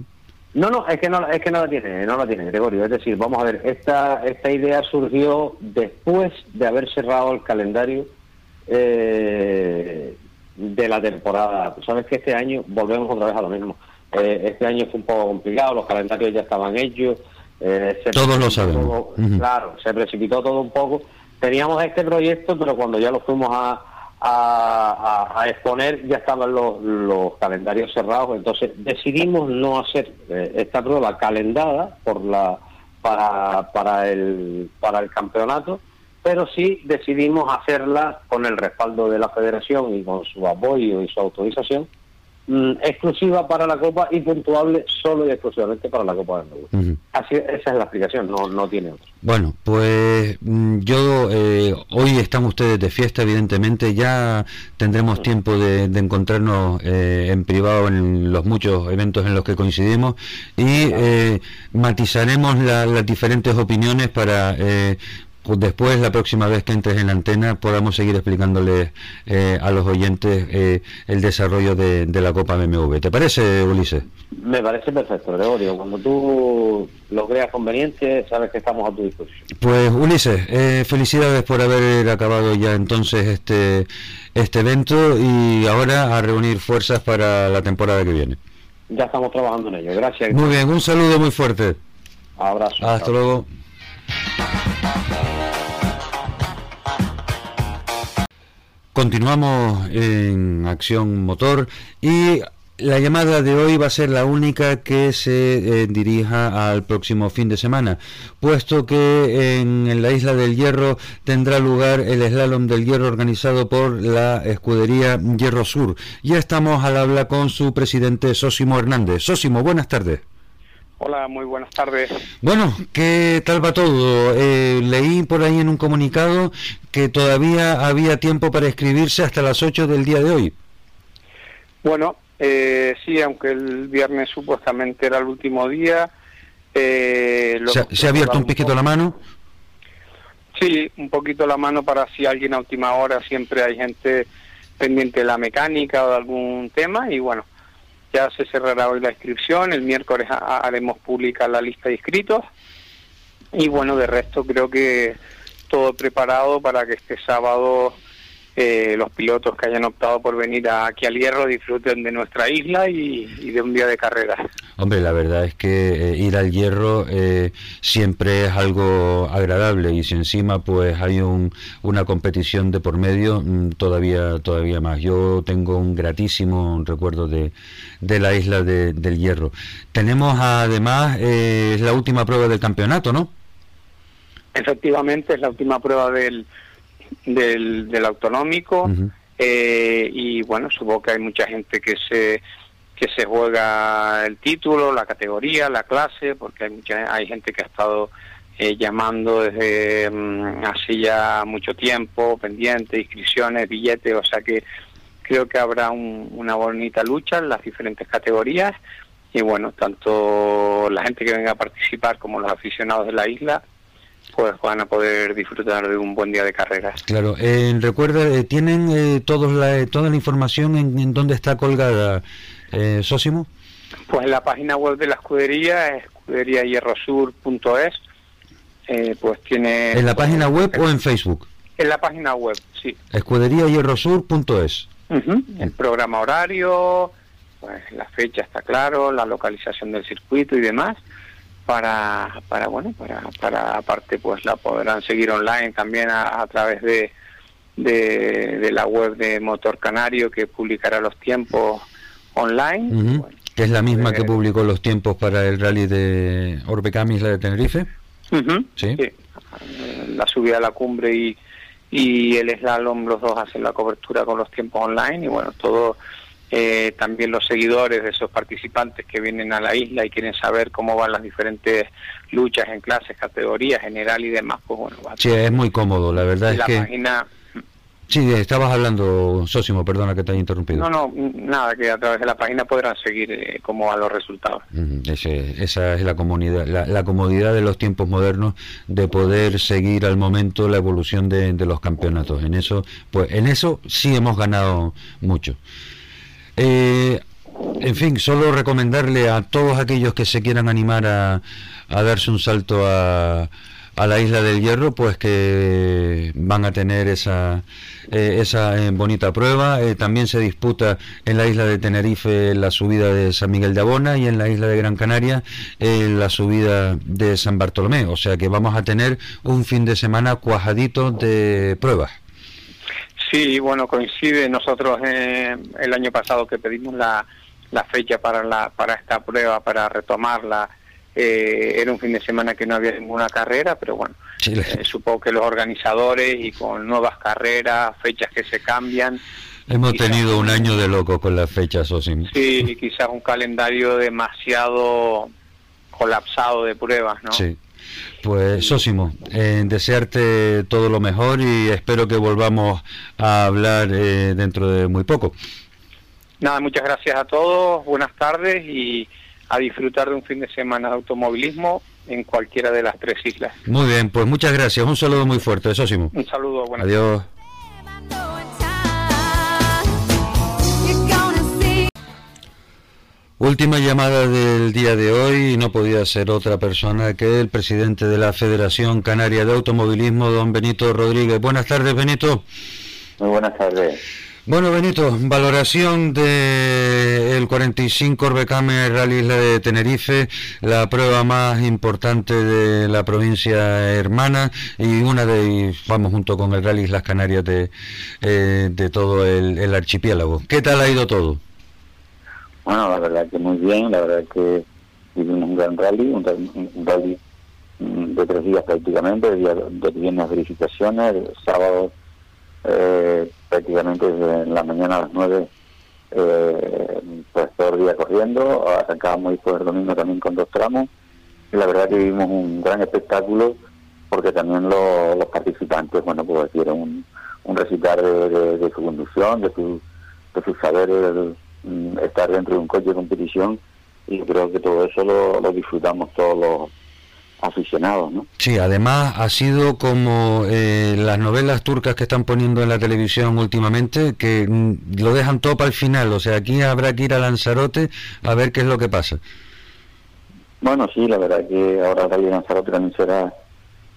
no, no, es que no, es que no la tiene, no la tiene, Gregorio. Es decir, vamos a ver, esta, esta idea surgió después de haber cerrado el calendario eh, de la temporada. Sabes que este año volvemos otra vez a lo mismo. Eh, este año fue un poco complicado, los calendarios ya estaban hechos. Eh, Todos lo sabemos. Claro, se precipitó todo un poco. Teníamos este proyecto, pero cuando ya lo fuimos a, a, exponer, ya estaban los, los, calendarios cerrados, entonces decidimos no hacer eh, esta prueba calendada por la para, para, el, para el campeonato, pero sí decidimos hacerla con el respaldo de la federación y con su apoyo y su autorización mm, exclusiva para la Copa y puntuable solo y exclusivamente para la Copa del Mundo. Así, esa es la explicación, no, no tiene otra. Bueno, pues mm, yo eh, hoy están ustedes de fiesta, evidentemente, ya tendremos tiempo de, encontrarnos eh, en privado en los muchos eventos en los que coincidimos y eh, matizaremos las diferentes opiniones para después, la próxima vez que entres en la antena, podamos seguir explicándoles eh, a los oyentes eh, el desarrollo de, la Copa BMW. ¿Te parece, Ulises? Me parece perfecto, Gregorio. Cuando tú lo creas conveniente, sabes que estamos a tu disposición. Pues, Ulises, eh, felicidades por haber acabado ya entonces este, este evento y ahora a reunir fuerzas para la temporada que viene. Ya estamos trabajando en ello. Gracias. Muy bien, un saludo muy fuerte. Abrazo. Hasta luego. Continuamos en Acción Motor y la llamada de hoy va a ser la única que se eh, dirija al próximo fin de semana, puesto que en, la isla del Hierro tendrá lugar el slalom del Hierro organizado por la escudería Hierro Sur. Ya estamos al habla con su presidente Sósimo Hernández. Sósimo, buenas tardes. Hola, muy buenas tardes. Bueno, ¿qué tal va todo? Eh, leí por ahí en un comunicado que todavía había tiempo para escribirse hasta las 8 del día de hoy. Bueno, eh, sí, aunque el viernes supuestamente era el último día. Eh, ¿Se, ha abierto un piquito la mano? Sí, un poquito la mano para si alguien a última hora siempre hay gente pendiente de la mecánica o de algún tema y bueno, ya se cerrará hoy la inscripción, el miércoles haremos pública la lista de inscritos. Y bueno, de resto creo que todo preparado para que este sábado eh, los pilotos que hayan optado por venir aquí al Hierro disfruten de nuestra isla y, de un día de carrera. Hombre, la verdad es que eh, ir al Hierro eh, siempre es algo agradable y si encima pues hay un, una competición de por medio, mm, todavía todavía más. Yo tengo un gratísimo recuerdo de, de la isla del Hierro. Tenemos además la última prueba del campeonato, ¿no? Efectivamente, es la última prueba del del, del autonómico eh, y bueno, supongo que hay mucha gente que se que se juega el título, la categoría, la clase, porque hay, mucha, hay gente que ha estado eh, llamando desde mm, así ya mucho tiempo, pendiente, inscripciones, billetes, o sea que creo que habrá una bonita lucha en las diferentes categorías. Y bueno, tanto la gente que venga a participar como los aficionados de la isla pues van a poder disfrutar de un buen día de carreras. Claro, eh, recuerda, eh, ¿tienen eh, todos la, toda la información en, en dónde está colgada, eh, Sósimo? Pues en la página web de la escudería, escuderiahierrosur.es, eh, pues tiene... ¿En la página web o en Facebook? En la página web, sí. escuderiahierrosur.es. El programa horario, pues la fecha está claro, la localización del circuito y demás para, para bueno, para, para aparte pues la podrán seguir online también a, través de, de, la web de Motor Canario que publicará los tiempos online. que es la misma que publicó los tiempos para el rally de Orbecamis, la de Tenerife. ¿Sí? La subida a la cumbre y, y el slalom, los dos hacen la cobertura con los tiempos online y bueno, todo eh, también los seguidores de esos participantes que vienen a la isla y quieren saber cómo van las diferentes luchas en clases, categorías, general y demás, pues bueno. sí, es muy cómodo, la verdad es que... Página... Sí, estabas hablando, Sósimo, perdona que te haya interrumpido. No, no, nada, que a través de la página podrán seguir eh, cómo van los resultados. esa es la, comunidad, la, comodidad de los tiempos modernos de poder seguir al momento la evolución de, de los campeonatos. En eso, pues en eso sí hemos ganado mucho. Eh, en fin, solo recomendarle a todos aquellos que se quieran animar a, darse un salto a, a, la isla del Hierro, pues que van a tener esa, eh, esa eh, bonita prueba. también se disputa en la isla de Tenerife la subida de San Miguel de Abona y en la isla de Gran Canaria la subida de San Bartolomé. O sea que vamos a tener un fin de semana cuajadito de pruebas. Sí, bueno, coincide. Nosotros eh, el año pasado que pedimos la, la fecha para, la, para esta prueba, para retomarla, eh, era un fin de semana que no había ninguna carrera, pero bueno, eh, supongo que los organizadores y con nuevas carreras, fechas que se cambian, Hemos tenido un año de loco con las fechas, Osimo. Sí, quizás un calendario demasiado colapsado de pruebas, ¿no? Sí. Pues Sósimo, eh, desearte todo lo mejor y espero que volvamos a hablar eh, dentro de muy poco. Nada, muchas gracias a todos, buenas tardes y a disfrutar de un fin de semana de automovilismo en cualquiera de las tres islas. Muy bien, pues muchas gracias, un saludo muy fuerte, Sósimo. Un saludo, buenas Adiós. Última llamada del día de hoy y no podía ser otra persona que el presidente de la Federación Canaria de Automovilismo, don Benito Rodríguez. Buenas tardes, Benito. Muy buenas tardes. Bueno, Benito, valoración del el 45 Orbecame Rally Isla de Tenerife, la prueba más importante de la provincia hermana y una de, vamos, junto con el Rally Islas Canarias de, eh, de todo el, el archipiélago. ¿Qué tal ha ido todo? Bueno, la verdad que muy bien, la verdad que vivimos un gran rally, un, rally mm, de tres días prácticamente, de, de viernes verificaciones, sábado eh, prácticamente desde la mañana a las nueve, eh, pues todo el día corriendo, arrancábamos y el domingo también con dos tramos, y la verdad que vivimos un gran espectáculo porque también los participantes, bueno, pues dieron un, un recitar de, su conducción, de, su, de sus saberes, Mm, estar dentro de un coche de competición y creo que todo eso lo, disfrutamos todos los aficionados, ¿no? Sí, además ha sido como eh, las novelas turcas que están poniendo en la televisión últimamente, que mm, lo dejan todo para el final, o sea, aquí habrá que ir a Lanzarote a ver qué es lo que pasa. Bueno, sí, la verdad que ahora Rally Lanzarote también será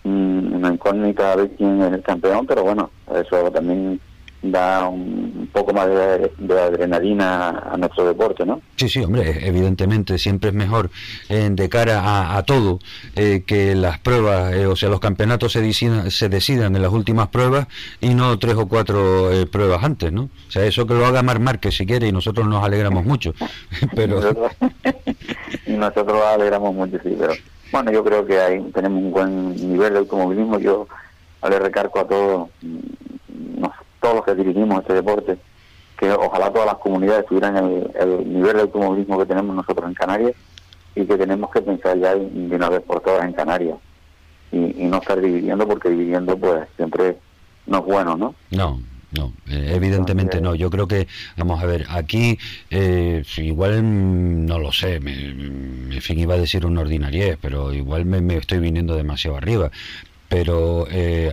mm, una incógnita a ver quién es el campeón, pero bueno, eso también da un poco más de, adrenalina a nuestro deporte, ¿no? Sí, sí, hombre, evidentemente siempre es mejor eh, de cara a, todo eh, que las pruebas, eh, o sea, los campeonatos se decidan, se decidan en las últimas pruebas y no tres o cuatro pruebas antes, ¿no? O sea, eso que lo haga Mar Márquez si quiere y nosotros nos alegramos mucho, (laughs) pero... (laughs) nosotros alegramos mucho, sí, pero bueno, yo creo que ahí tenemos un buen nivel de automovilismo, yo le recargo a todos todos los que dirigimos este deporte, que ojalá todas las comunidades tuvieran el, nivel de automovilismo que tenemos nosotros en Canarias y que tenemos que pensar ya de una vez por todas en Canarias y, no estar dividiendo porque dividiendo pues siempre no es bueno, ¿no? No, no, eh, evidentemente no. Yo creo que, vamos a ver, aquí eh, igual mm, no lo sé, me, me, fin iba a decir un ordinariez, pero igual me, me estoy viniendo demasiado arriba. Pero eh,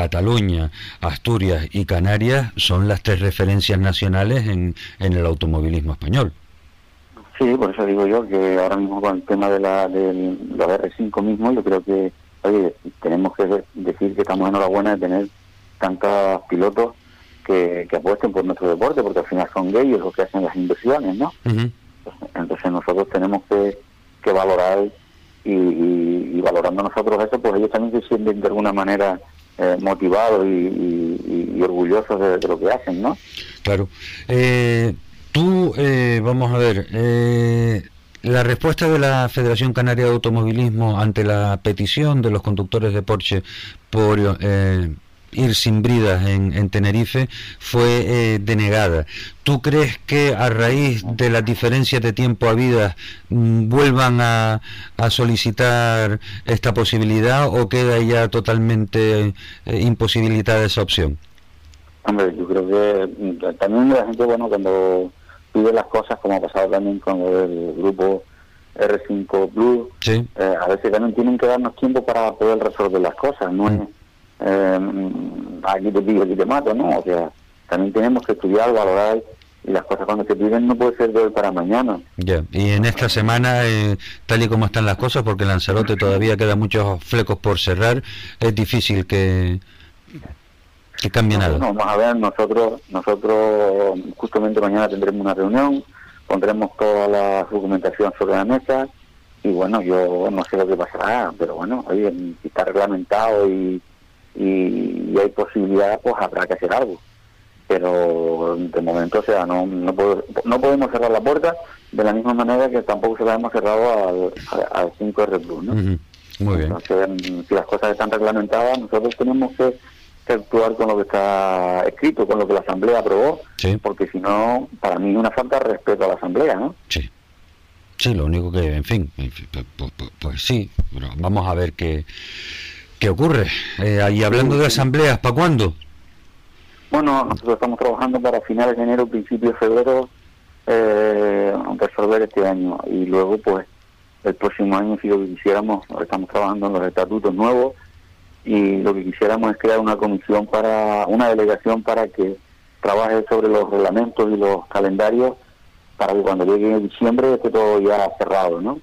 Cataluña, Asturias y Canarias son las tres referencias nacionales en, en el automovilismo español. Sí, por eso digo yo que ahora mismo con el tema de la de los R5 mismo, yo creo que oye, tenemos que decir que estamos enhorabuena de tener tantos pilotos que, apuesten por nuestro deporte, porque al final son ellos los que hacen las inversiones, ¿no? Entonces nosotros tenemos que, que valorar y, y, valorando nosotros eso, pues ellos también se sienten de alguna manera eh, motivados y, orgullosos de, lo que hacen, ¿no? Claro. Eh, tú, eh, vamos a ver, eh, la respuesta de la Federación Canaria de Automovilismo ante la petición de los conductores de Porsche por ir sin bridas en, Tenerife fue eh, denegada. ¿Tú crees que a raíz de las diferencias de tiempo a vida mm, vuelvan a, solicitar esta posibilidad o queda ya totalmente eh, imposibilitada esa opción? Hombre, yo creo que mm, también la gente, bueno, cuando pide las cosas, como ha pasado también con el grupo R5 Blue, eh, a veces también tienen que darnos tiempo para poder resolver las cosas, no mm eh, aquí te pido, aquí te mato, ¿no? O sea, también tenemos que estudiar, valorar y las cosas cuando se piden no puede ser de hoy para mañana. Ya, y en esta semana, eh, tal y como están las cosas, porque Lanzarote todavía quedan muchos flecos por cerrar, es difícil que, que cambie nada. No, vamos a ver, nosotros, nosotros justamente mañana tendremos una reunión, pondremos toda la documentación sobre la mesa y bueno, yo no sé lo que pasará, pero bueno, oye, está reglamentado y y, hay posibilidad, pues habrá que hacer algo. Pero de momento, o sea, no, no, no podemos cerrar la puerta de la misma manera que tampoco se la hemos cerrado al, al 5R Plus, ¿no? Muy bien. Entonces, si las cosas están reglamentadas, nosotros tenemos que, que actuar con lo que está escrito, con lo que la Asamblea aprobó, porque si no, para mí es una falta de respeto a la Asamblea, ¿no? Sí. Sí, lo único que, en fin, pues, pues, sí, pero vamos a ver qué, qué ocurre. Eh, y hablando de asambleas, ¿para cuándo? Bueno, nosotros estamos trabajando para finales de enero, principios de febrero, eh, resolver este año. Y luego, pues, el próximo año, si lo que quisiéramos, estamos trabajando en los estatutos nuevos y lo que quisiéramos es crear una comisión para, una delegación para que trabaje sobre los reglamentos y los calendarios para que cuando llegue diciembre esté todo ya cerrado, ¿no?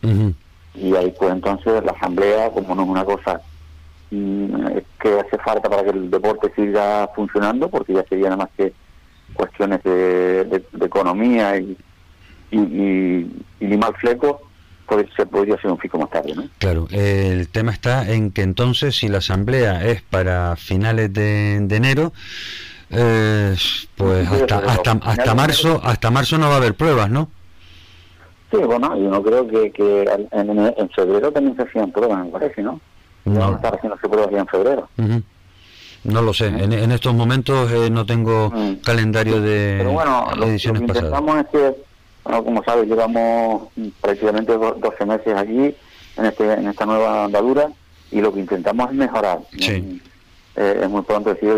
Y ahí pues entonces la asamblea, como no es una cosa que hace falta para que el deporte siga funcionando, porque ya sería nada más que cuestiones de, economía y, y, y, y fleco, pues se podría ser un fijo más tarde, ¿no? Claro, el tema está en que entonces si la asamblea es para finales de enero, eh, pues hasta hasta hasta marzo hasta marzo no va a haber pruebas, ¿no? Sí, bueno, yo no creo que, que en, febrero también se hacían pruebas, me parece, ¿no? No. Está ya en febrero. No lo sé, en, en estos momentos eh, no tengo mm. calendario de Pero bueno, ediciones lo que intentamos es que, bueno, como sabes, llevamos prácticamente 12 meses allí en, este, en esta nueva andadura y lo que intentamos es mejorar. Sí. Eh, es muy pronto decir,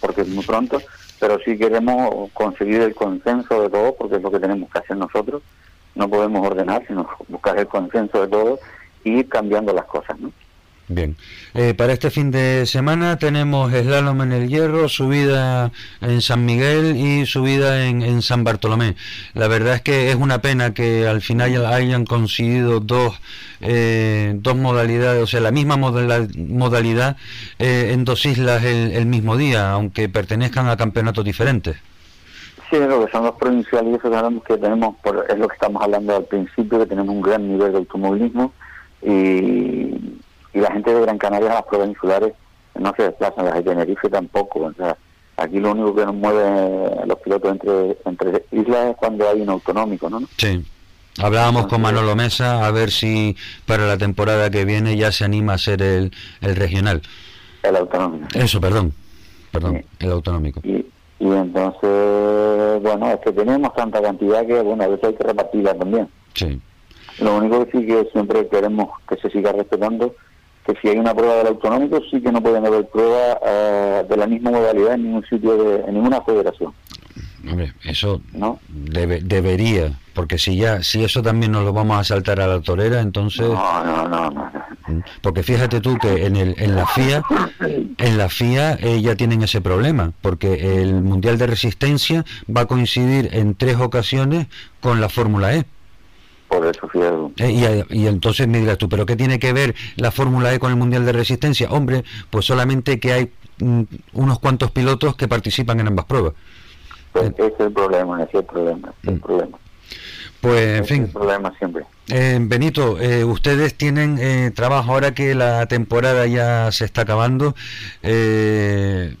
porque es muy pronto, pero sí queremos conseguir el consenso de todos, porque es lo que tenemos que hacer nosotros. No podemos ordenar, sino buscar el consenso de todos y ir cambiando las cosas, ¿no? Bien, eh, para este fin de semana tenemos slalom en el Hierro, subida en San Miguel y subida en, en, San Bartolomé. La verdad es que es una pena que al final hayan conseguido dos, eh, dos modalidades, o sea, la misma modalidad eh, en dos islas el, mismo día, aunque pertenezcan a campeonatos diferentes. Sí, lo que son los provinciales, eso que tenemos, es lo que estamos hablando al principio, que tenemos un gran nivel de automovilismo y y la gente de Gran Canaria a las pruebas insulares no se desplazan, las de Tenerife tampoco. O sea, aquí lo único que nos mueve los pilotos entre, entre islas es cuando hay un autonómico, ¿no? Sí. Hablábamos con Manolo Mesa a ver si para la temporada que viene ya se anima a ser el, el regional. El autonómico. Eso, perdón. Perdón, el autonómico. Y, y entonces, bueno, es que tenemos tanta cantidad que, bueno, a veces hay que repartirla también. Sí. Lo único que sí que siempre queremos que se siga respetando que si hay una prueba del autonómico sí que no pueden haber pruebas eh, de la misma modalidad en ningún sitio, de, en ninguna federación. Hombre, eso ¿No? debería, porque si ya si eso también nos lo vamos a saltar a la torera, entonces no, no, no, no. Mm, porque fíjate tú que en el en la FIA en la FIA eh, ya tienen ese problema, porque el Mundial de Resistencia va a coincidir en tres ocasiones con la Fórmula E. Por eso, eh, y, entonces me dirás tú, ¿pero qué tiene que ver la Fórmula E con el Mundial de Resistencia? Hombre, pues solamente que hay mm, unos cuantos pilotos que participan en ambas pruebas. Pues ese es el problema, ese es el problema, el mm. problema. Pues, en fin. el problema siempre. Eh, Benito, eh, ustedes tienen eh, trabajo ahora que la temporada ya se está acabando. Eh,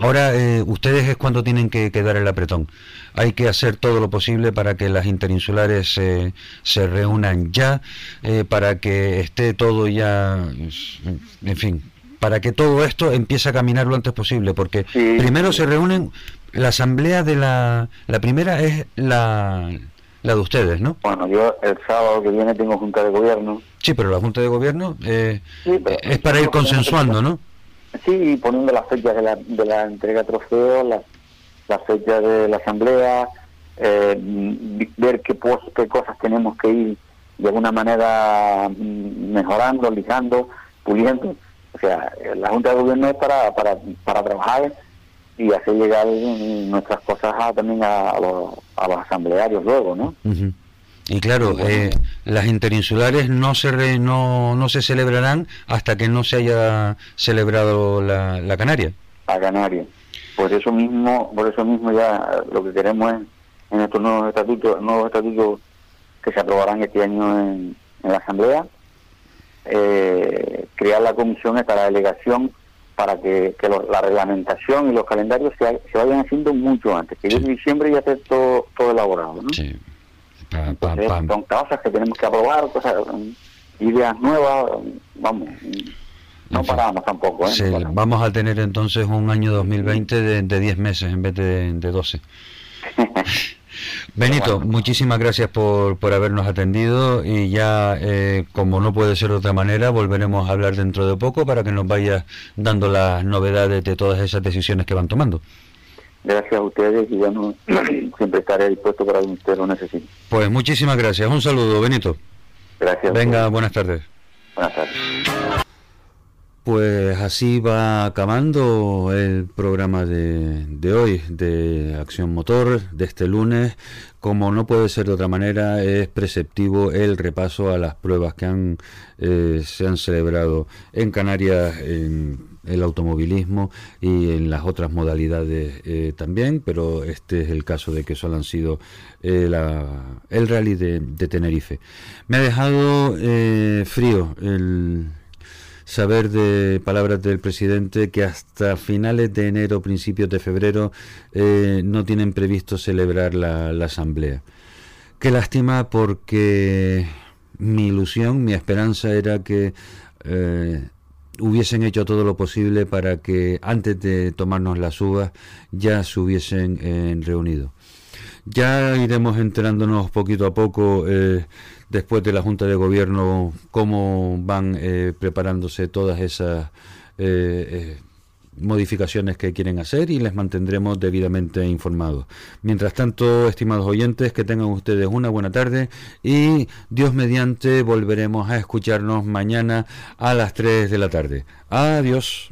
ahora ustedes es cuando tienen que quedar el apretón hay que hacer todo lo posible para que las interinsulares se, se reúnan ya, eh, para que esté todo ya, en fin, para que todo esto empiece a caminar lo antes posible, porque primero se reúnen, la asamblea de la, la primera es la, la de ustedes, ¿no? Bueno, yo el sábado que viene tengo junta de gobierno. Sí, pero la junta de gobierno eh, es para ir consensuando, ¿no? Sí, poniendo las fechas de la, de la entrega de trofeos, las la fecha de la asamblea, eh, ver qué, qué cosas tenemos que ir de alguna manera mm, mejorando, lijando, puliendo. O sea, la Junta de Gobierno es para, para, para trabajar y hacer llegar nuestras cosas también a, los, a los asamblearios luego, ¿no? Y claro, eh, las interinsulares no se no, no se celebrarán hasta que no se haya celebrado la, la Canaria. A Canaria. Por eso mismo, por eso mismo ya lo que queremos es en estos nuevos estatutos, nuevos estatutos que se aprobarán este año en, la Asamblea, eh, crear la comisión esta la delegación para que, la reglamentación y los calendarios se, vayan haciendo mucho antes, que en diciembre ya esté todo, todo elaborado. ¿no? Sí. son cosas que tenemos que aprobar, cosas, ideas nuevas, vamos No paramos tampoco, ¿eh? Vamos a tener entonces un año 2020 de, de 10 meses en vez de, de 12. (laughs) Benito, muchísimas gracias por, por habernos atendido y ya, eh, como no puede ser de otra manera, volveremos a hablar dentro de poco para que nos vayas dando las novedades de todas esas decisiones que van tomando. Gracias a ustedes y bueno, (clears throat) siempre estaré dispuesto para que usted lo necesite. Pues muchísimas gracias. Un saludo, Benito. Gracias. Venga, buenas tardes. Buenas tardes. Pues así va acabando el programa de, hoy de Acción Motor de este lunes. Como no puede ser de otra manera, es preceptivo el repaso a las pruebas que han, eh, se han celebrado en Canarias en el automovilismo y en las otras modalidades eh, también, pero este es el caso de que solo han sido eh, el rally de, Tenerife. Me ha dejado frío el saber de palabras del presidente que hasta finales de enero, principios de febrero, eh, no tienen previsto celebrar la, asamblea. Qué lástima porque mi ilusión, mi esperanza era que eh, hubiesen hecho todo lo posible para que antes de tomarnos las uvas ya se hubiesen eh, reunido. Ya iremos enterándonos poquito a poco eh, después de la Junta de Gobierno cómo van eh, preparándose todas esas eh, eh, modificaciones que quieren hacer y les mantendremos debidamente informados. Mientras tanto, estimados oyentes, que tengan ustedes una buena tarde y Dios mediante volveremos a escucharnos mañana a las 3 de la tarde. Adiós.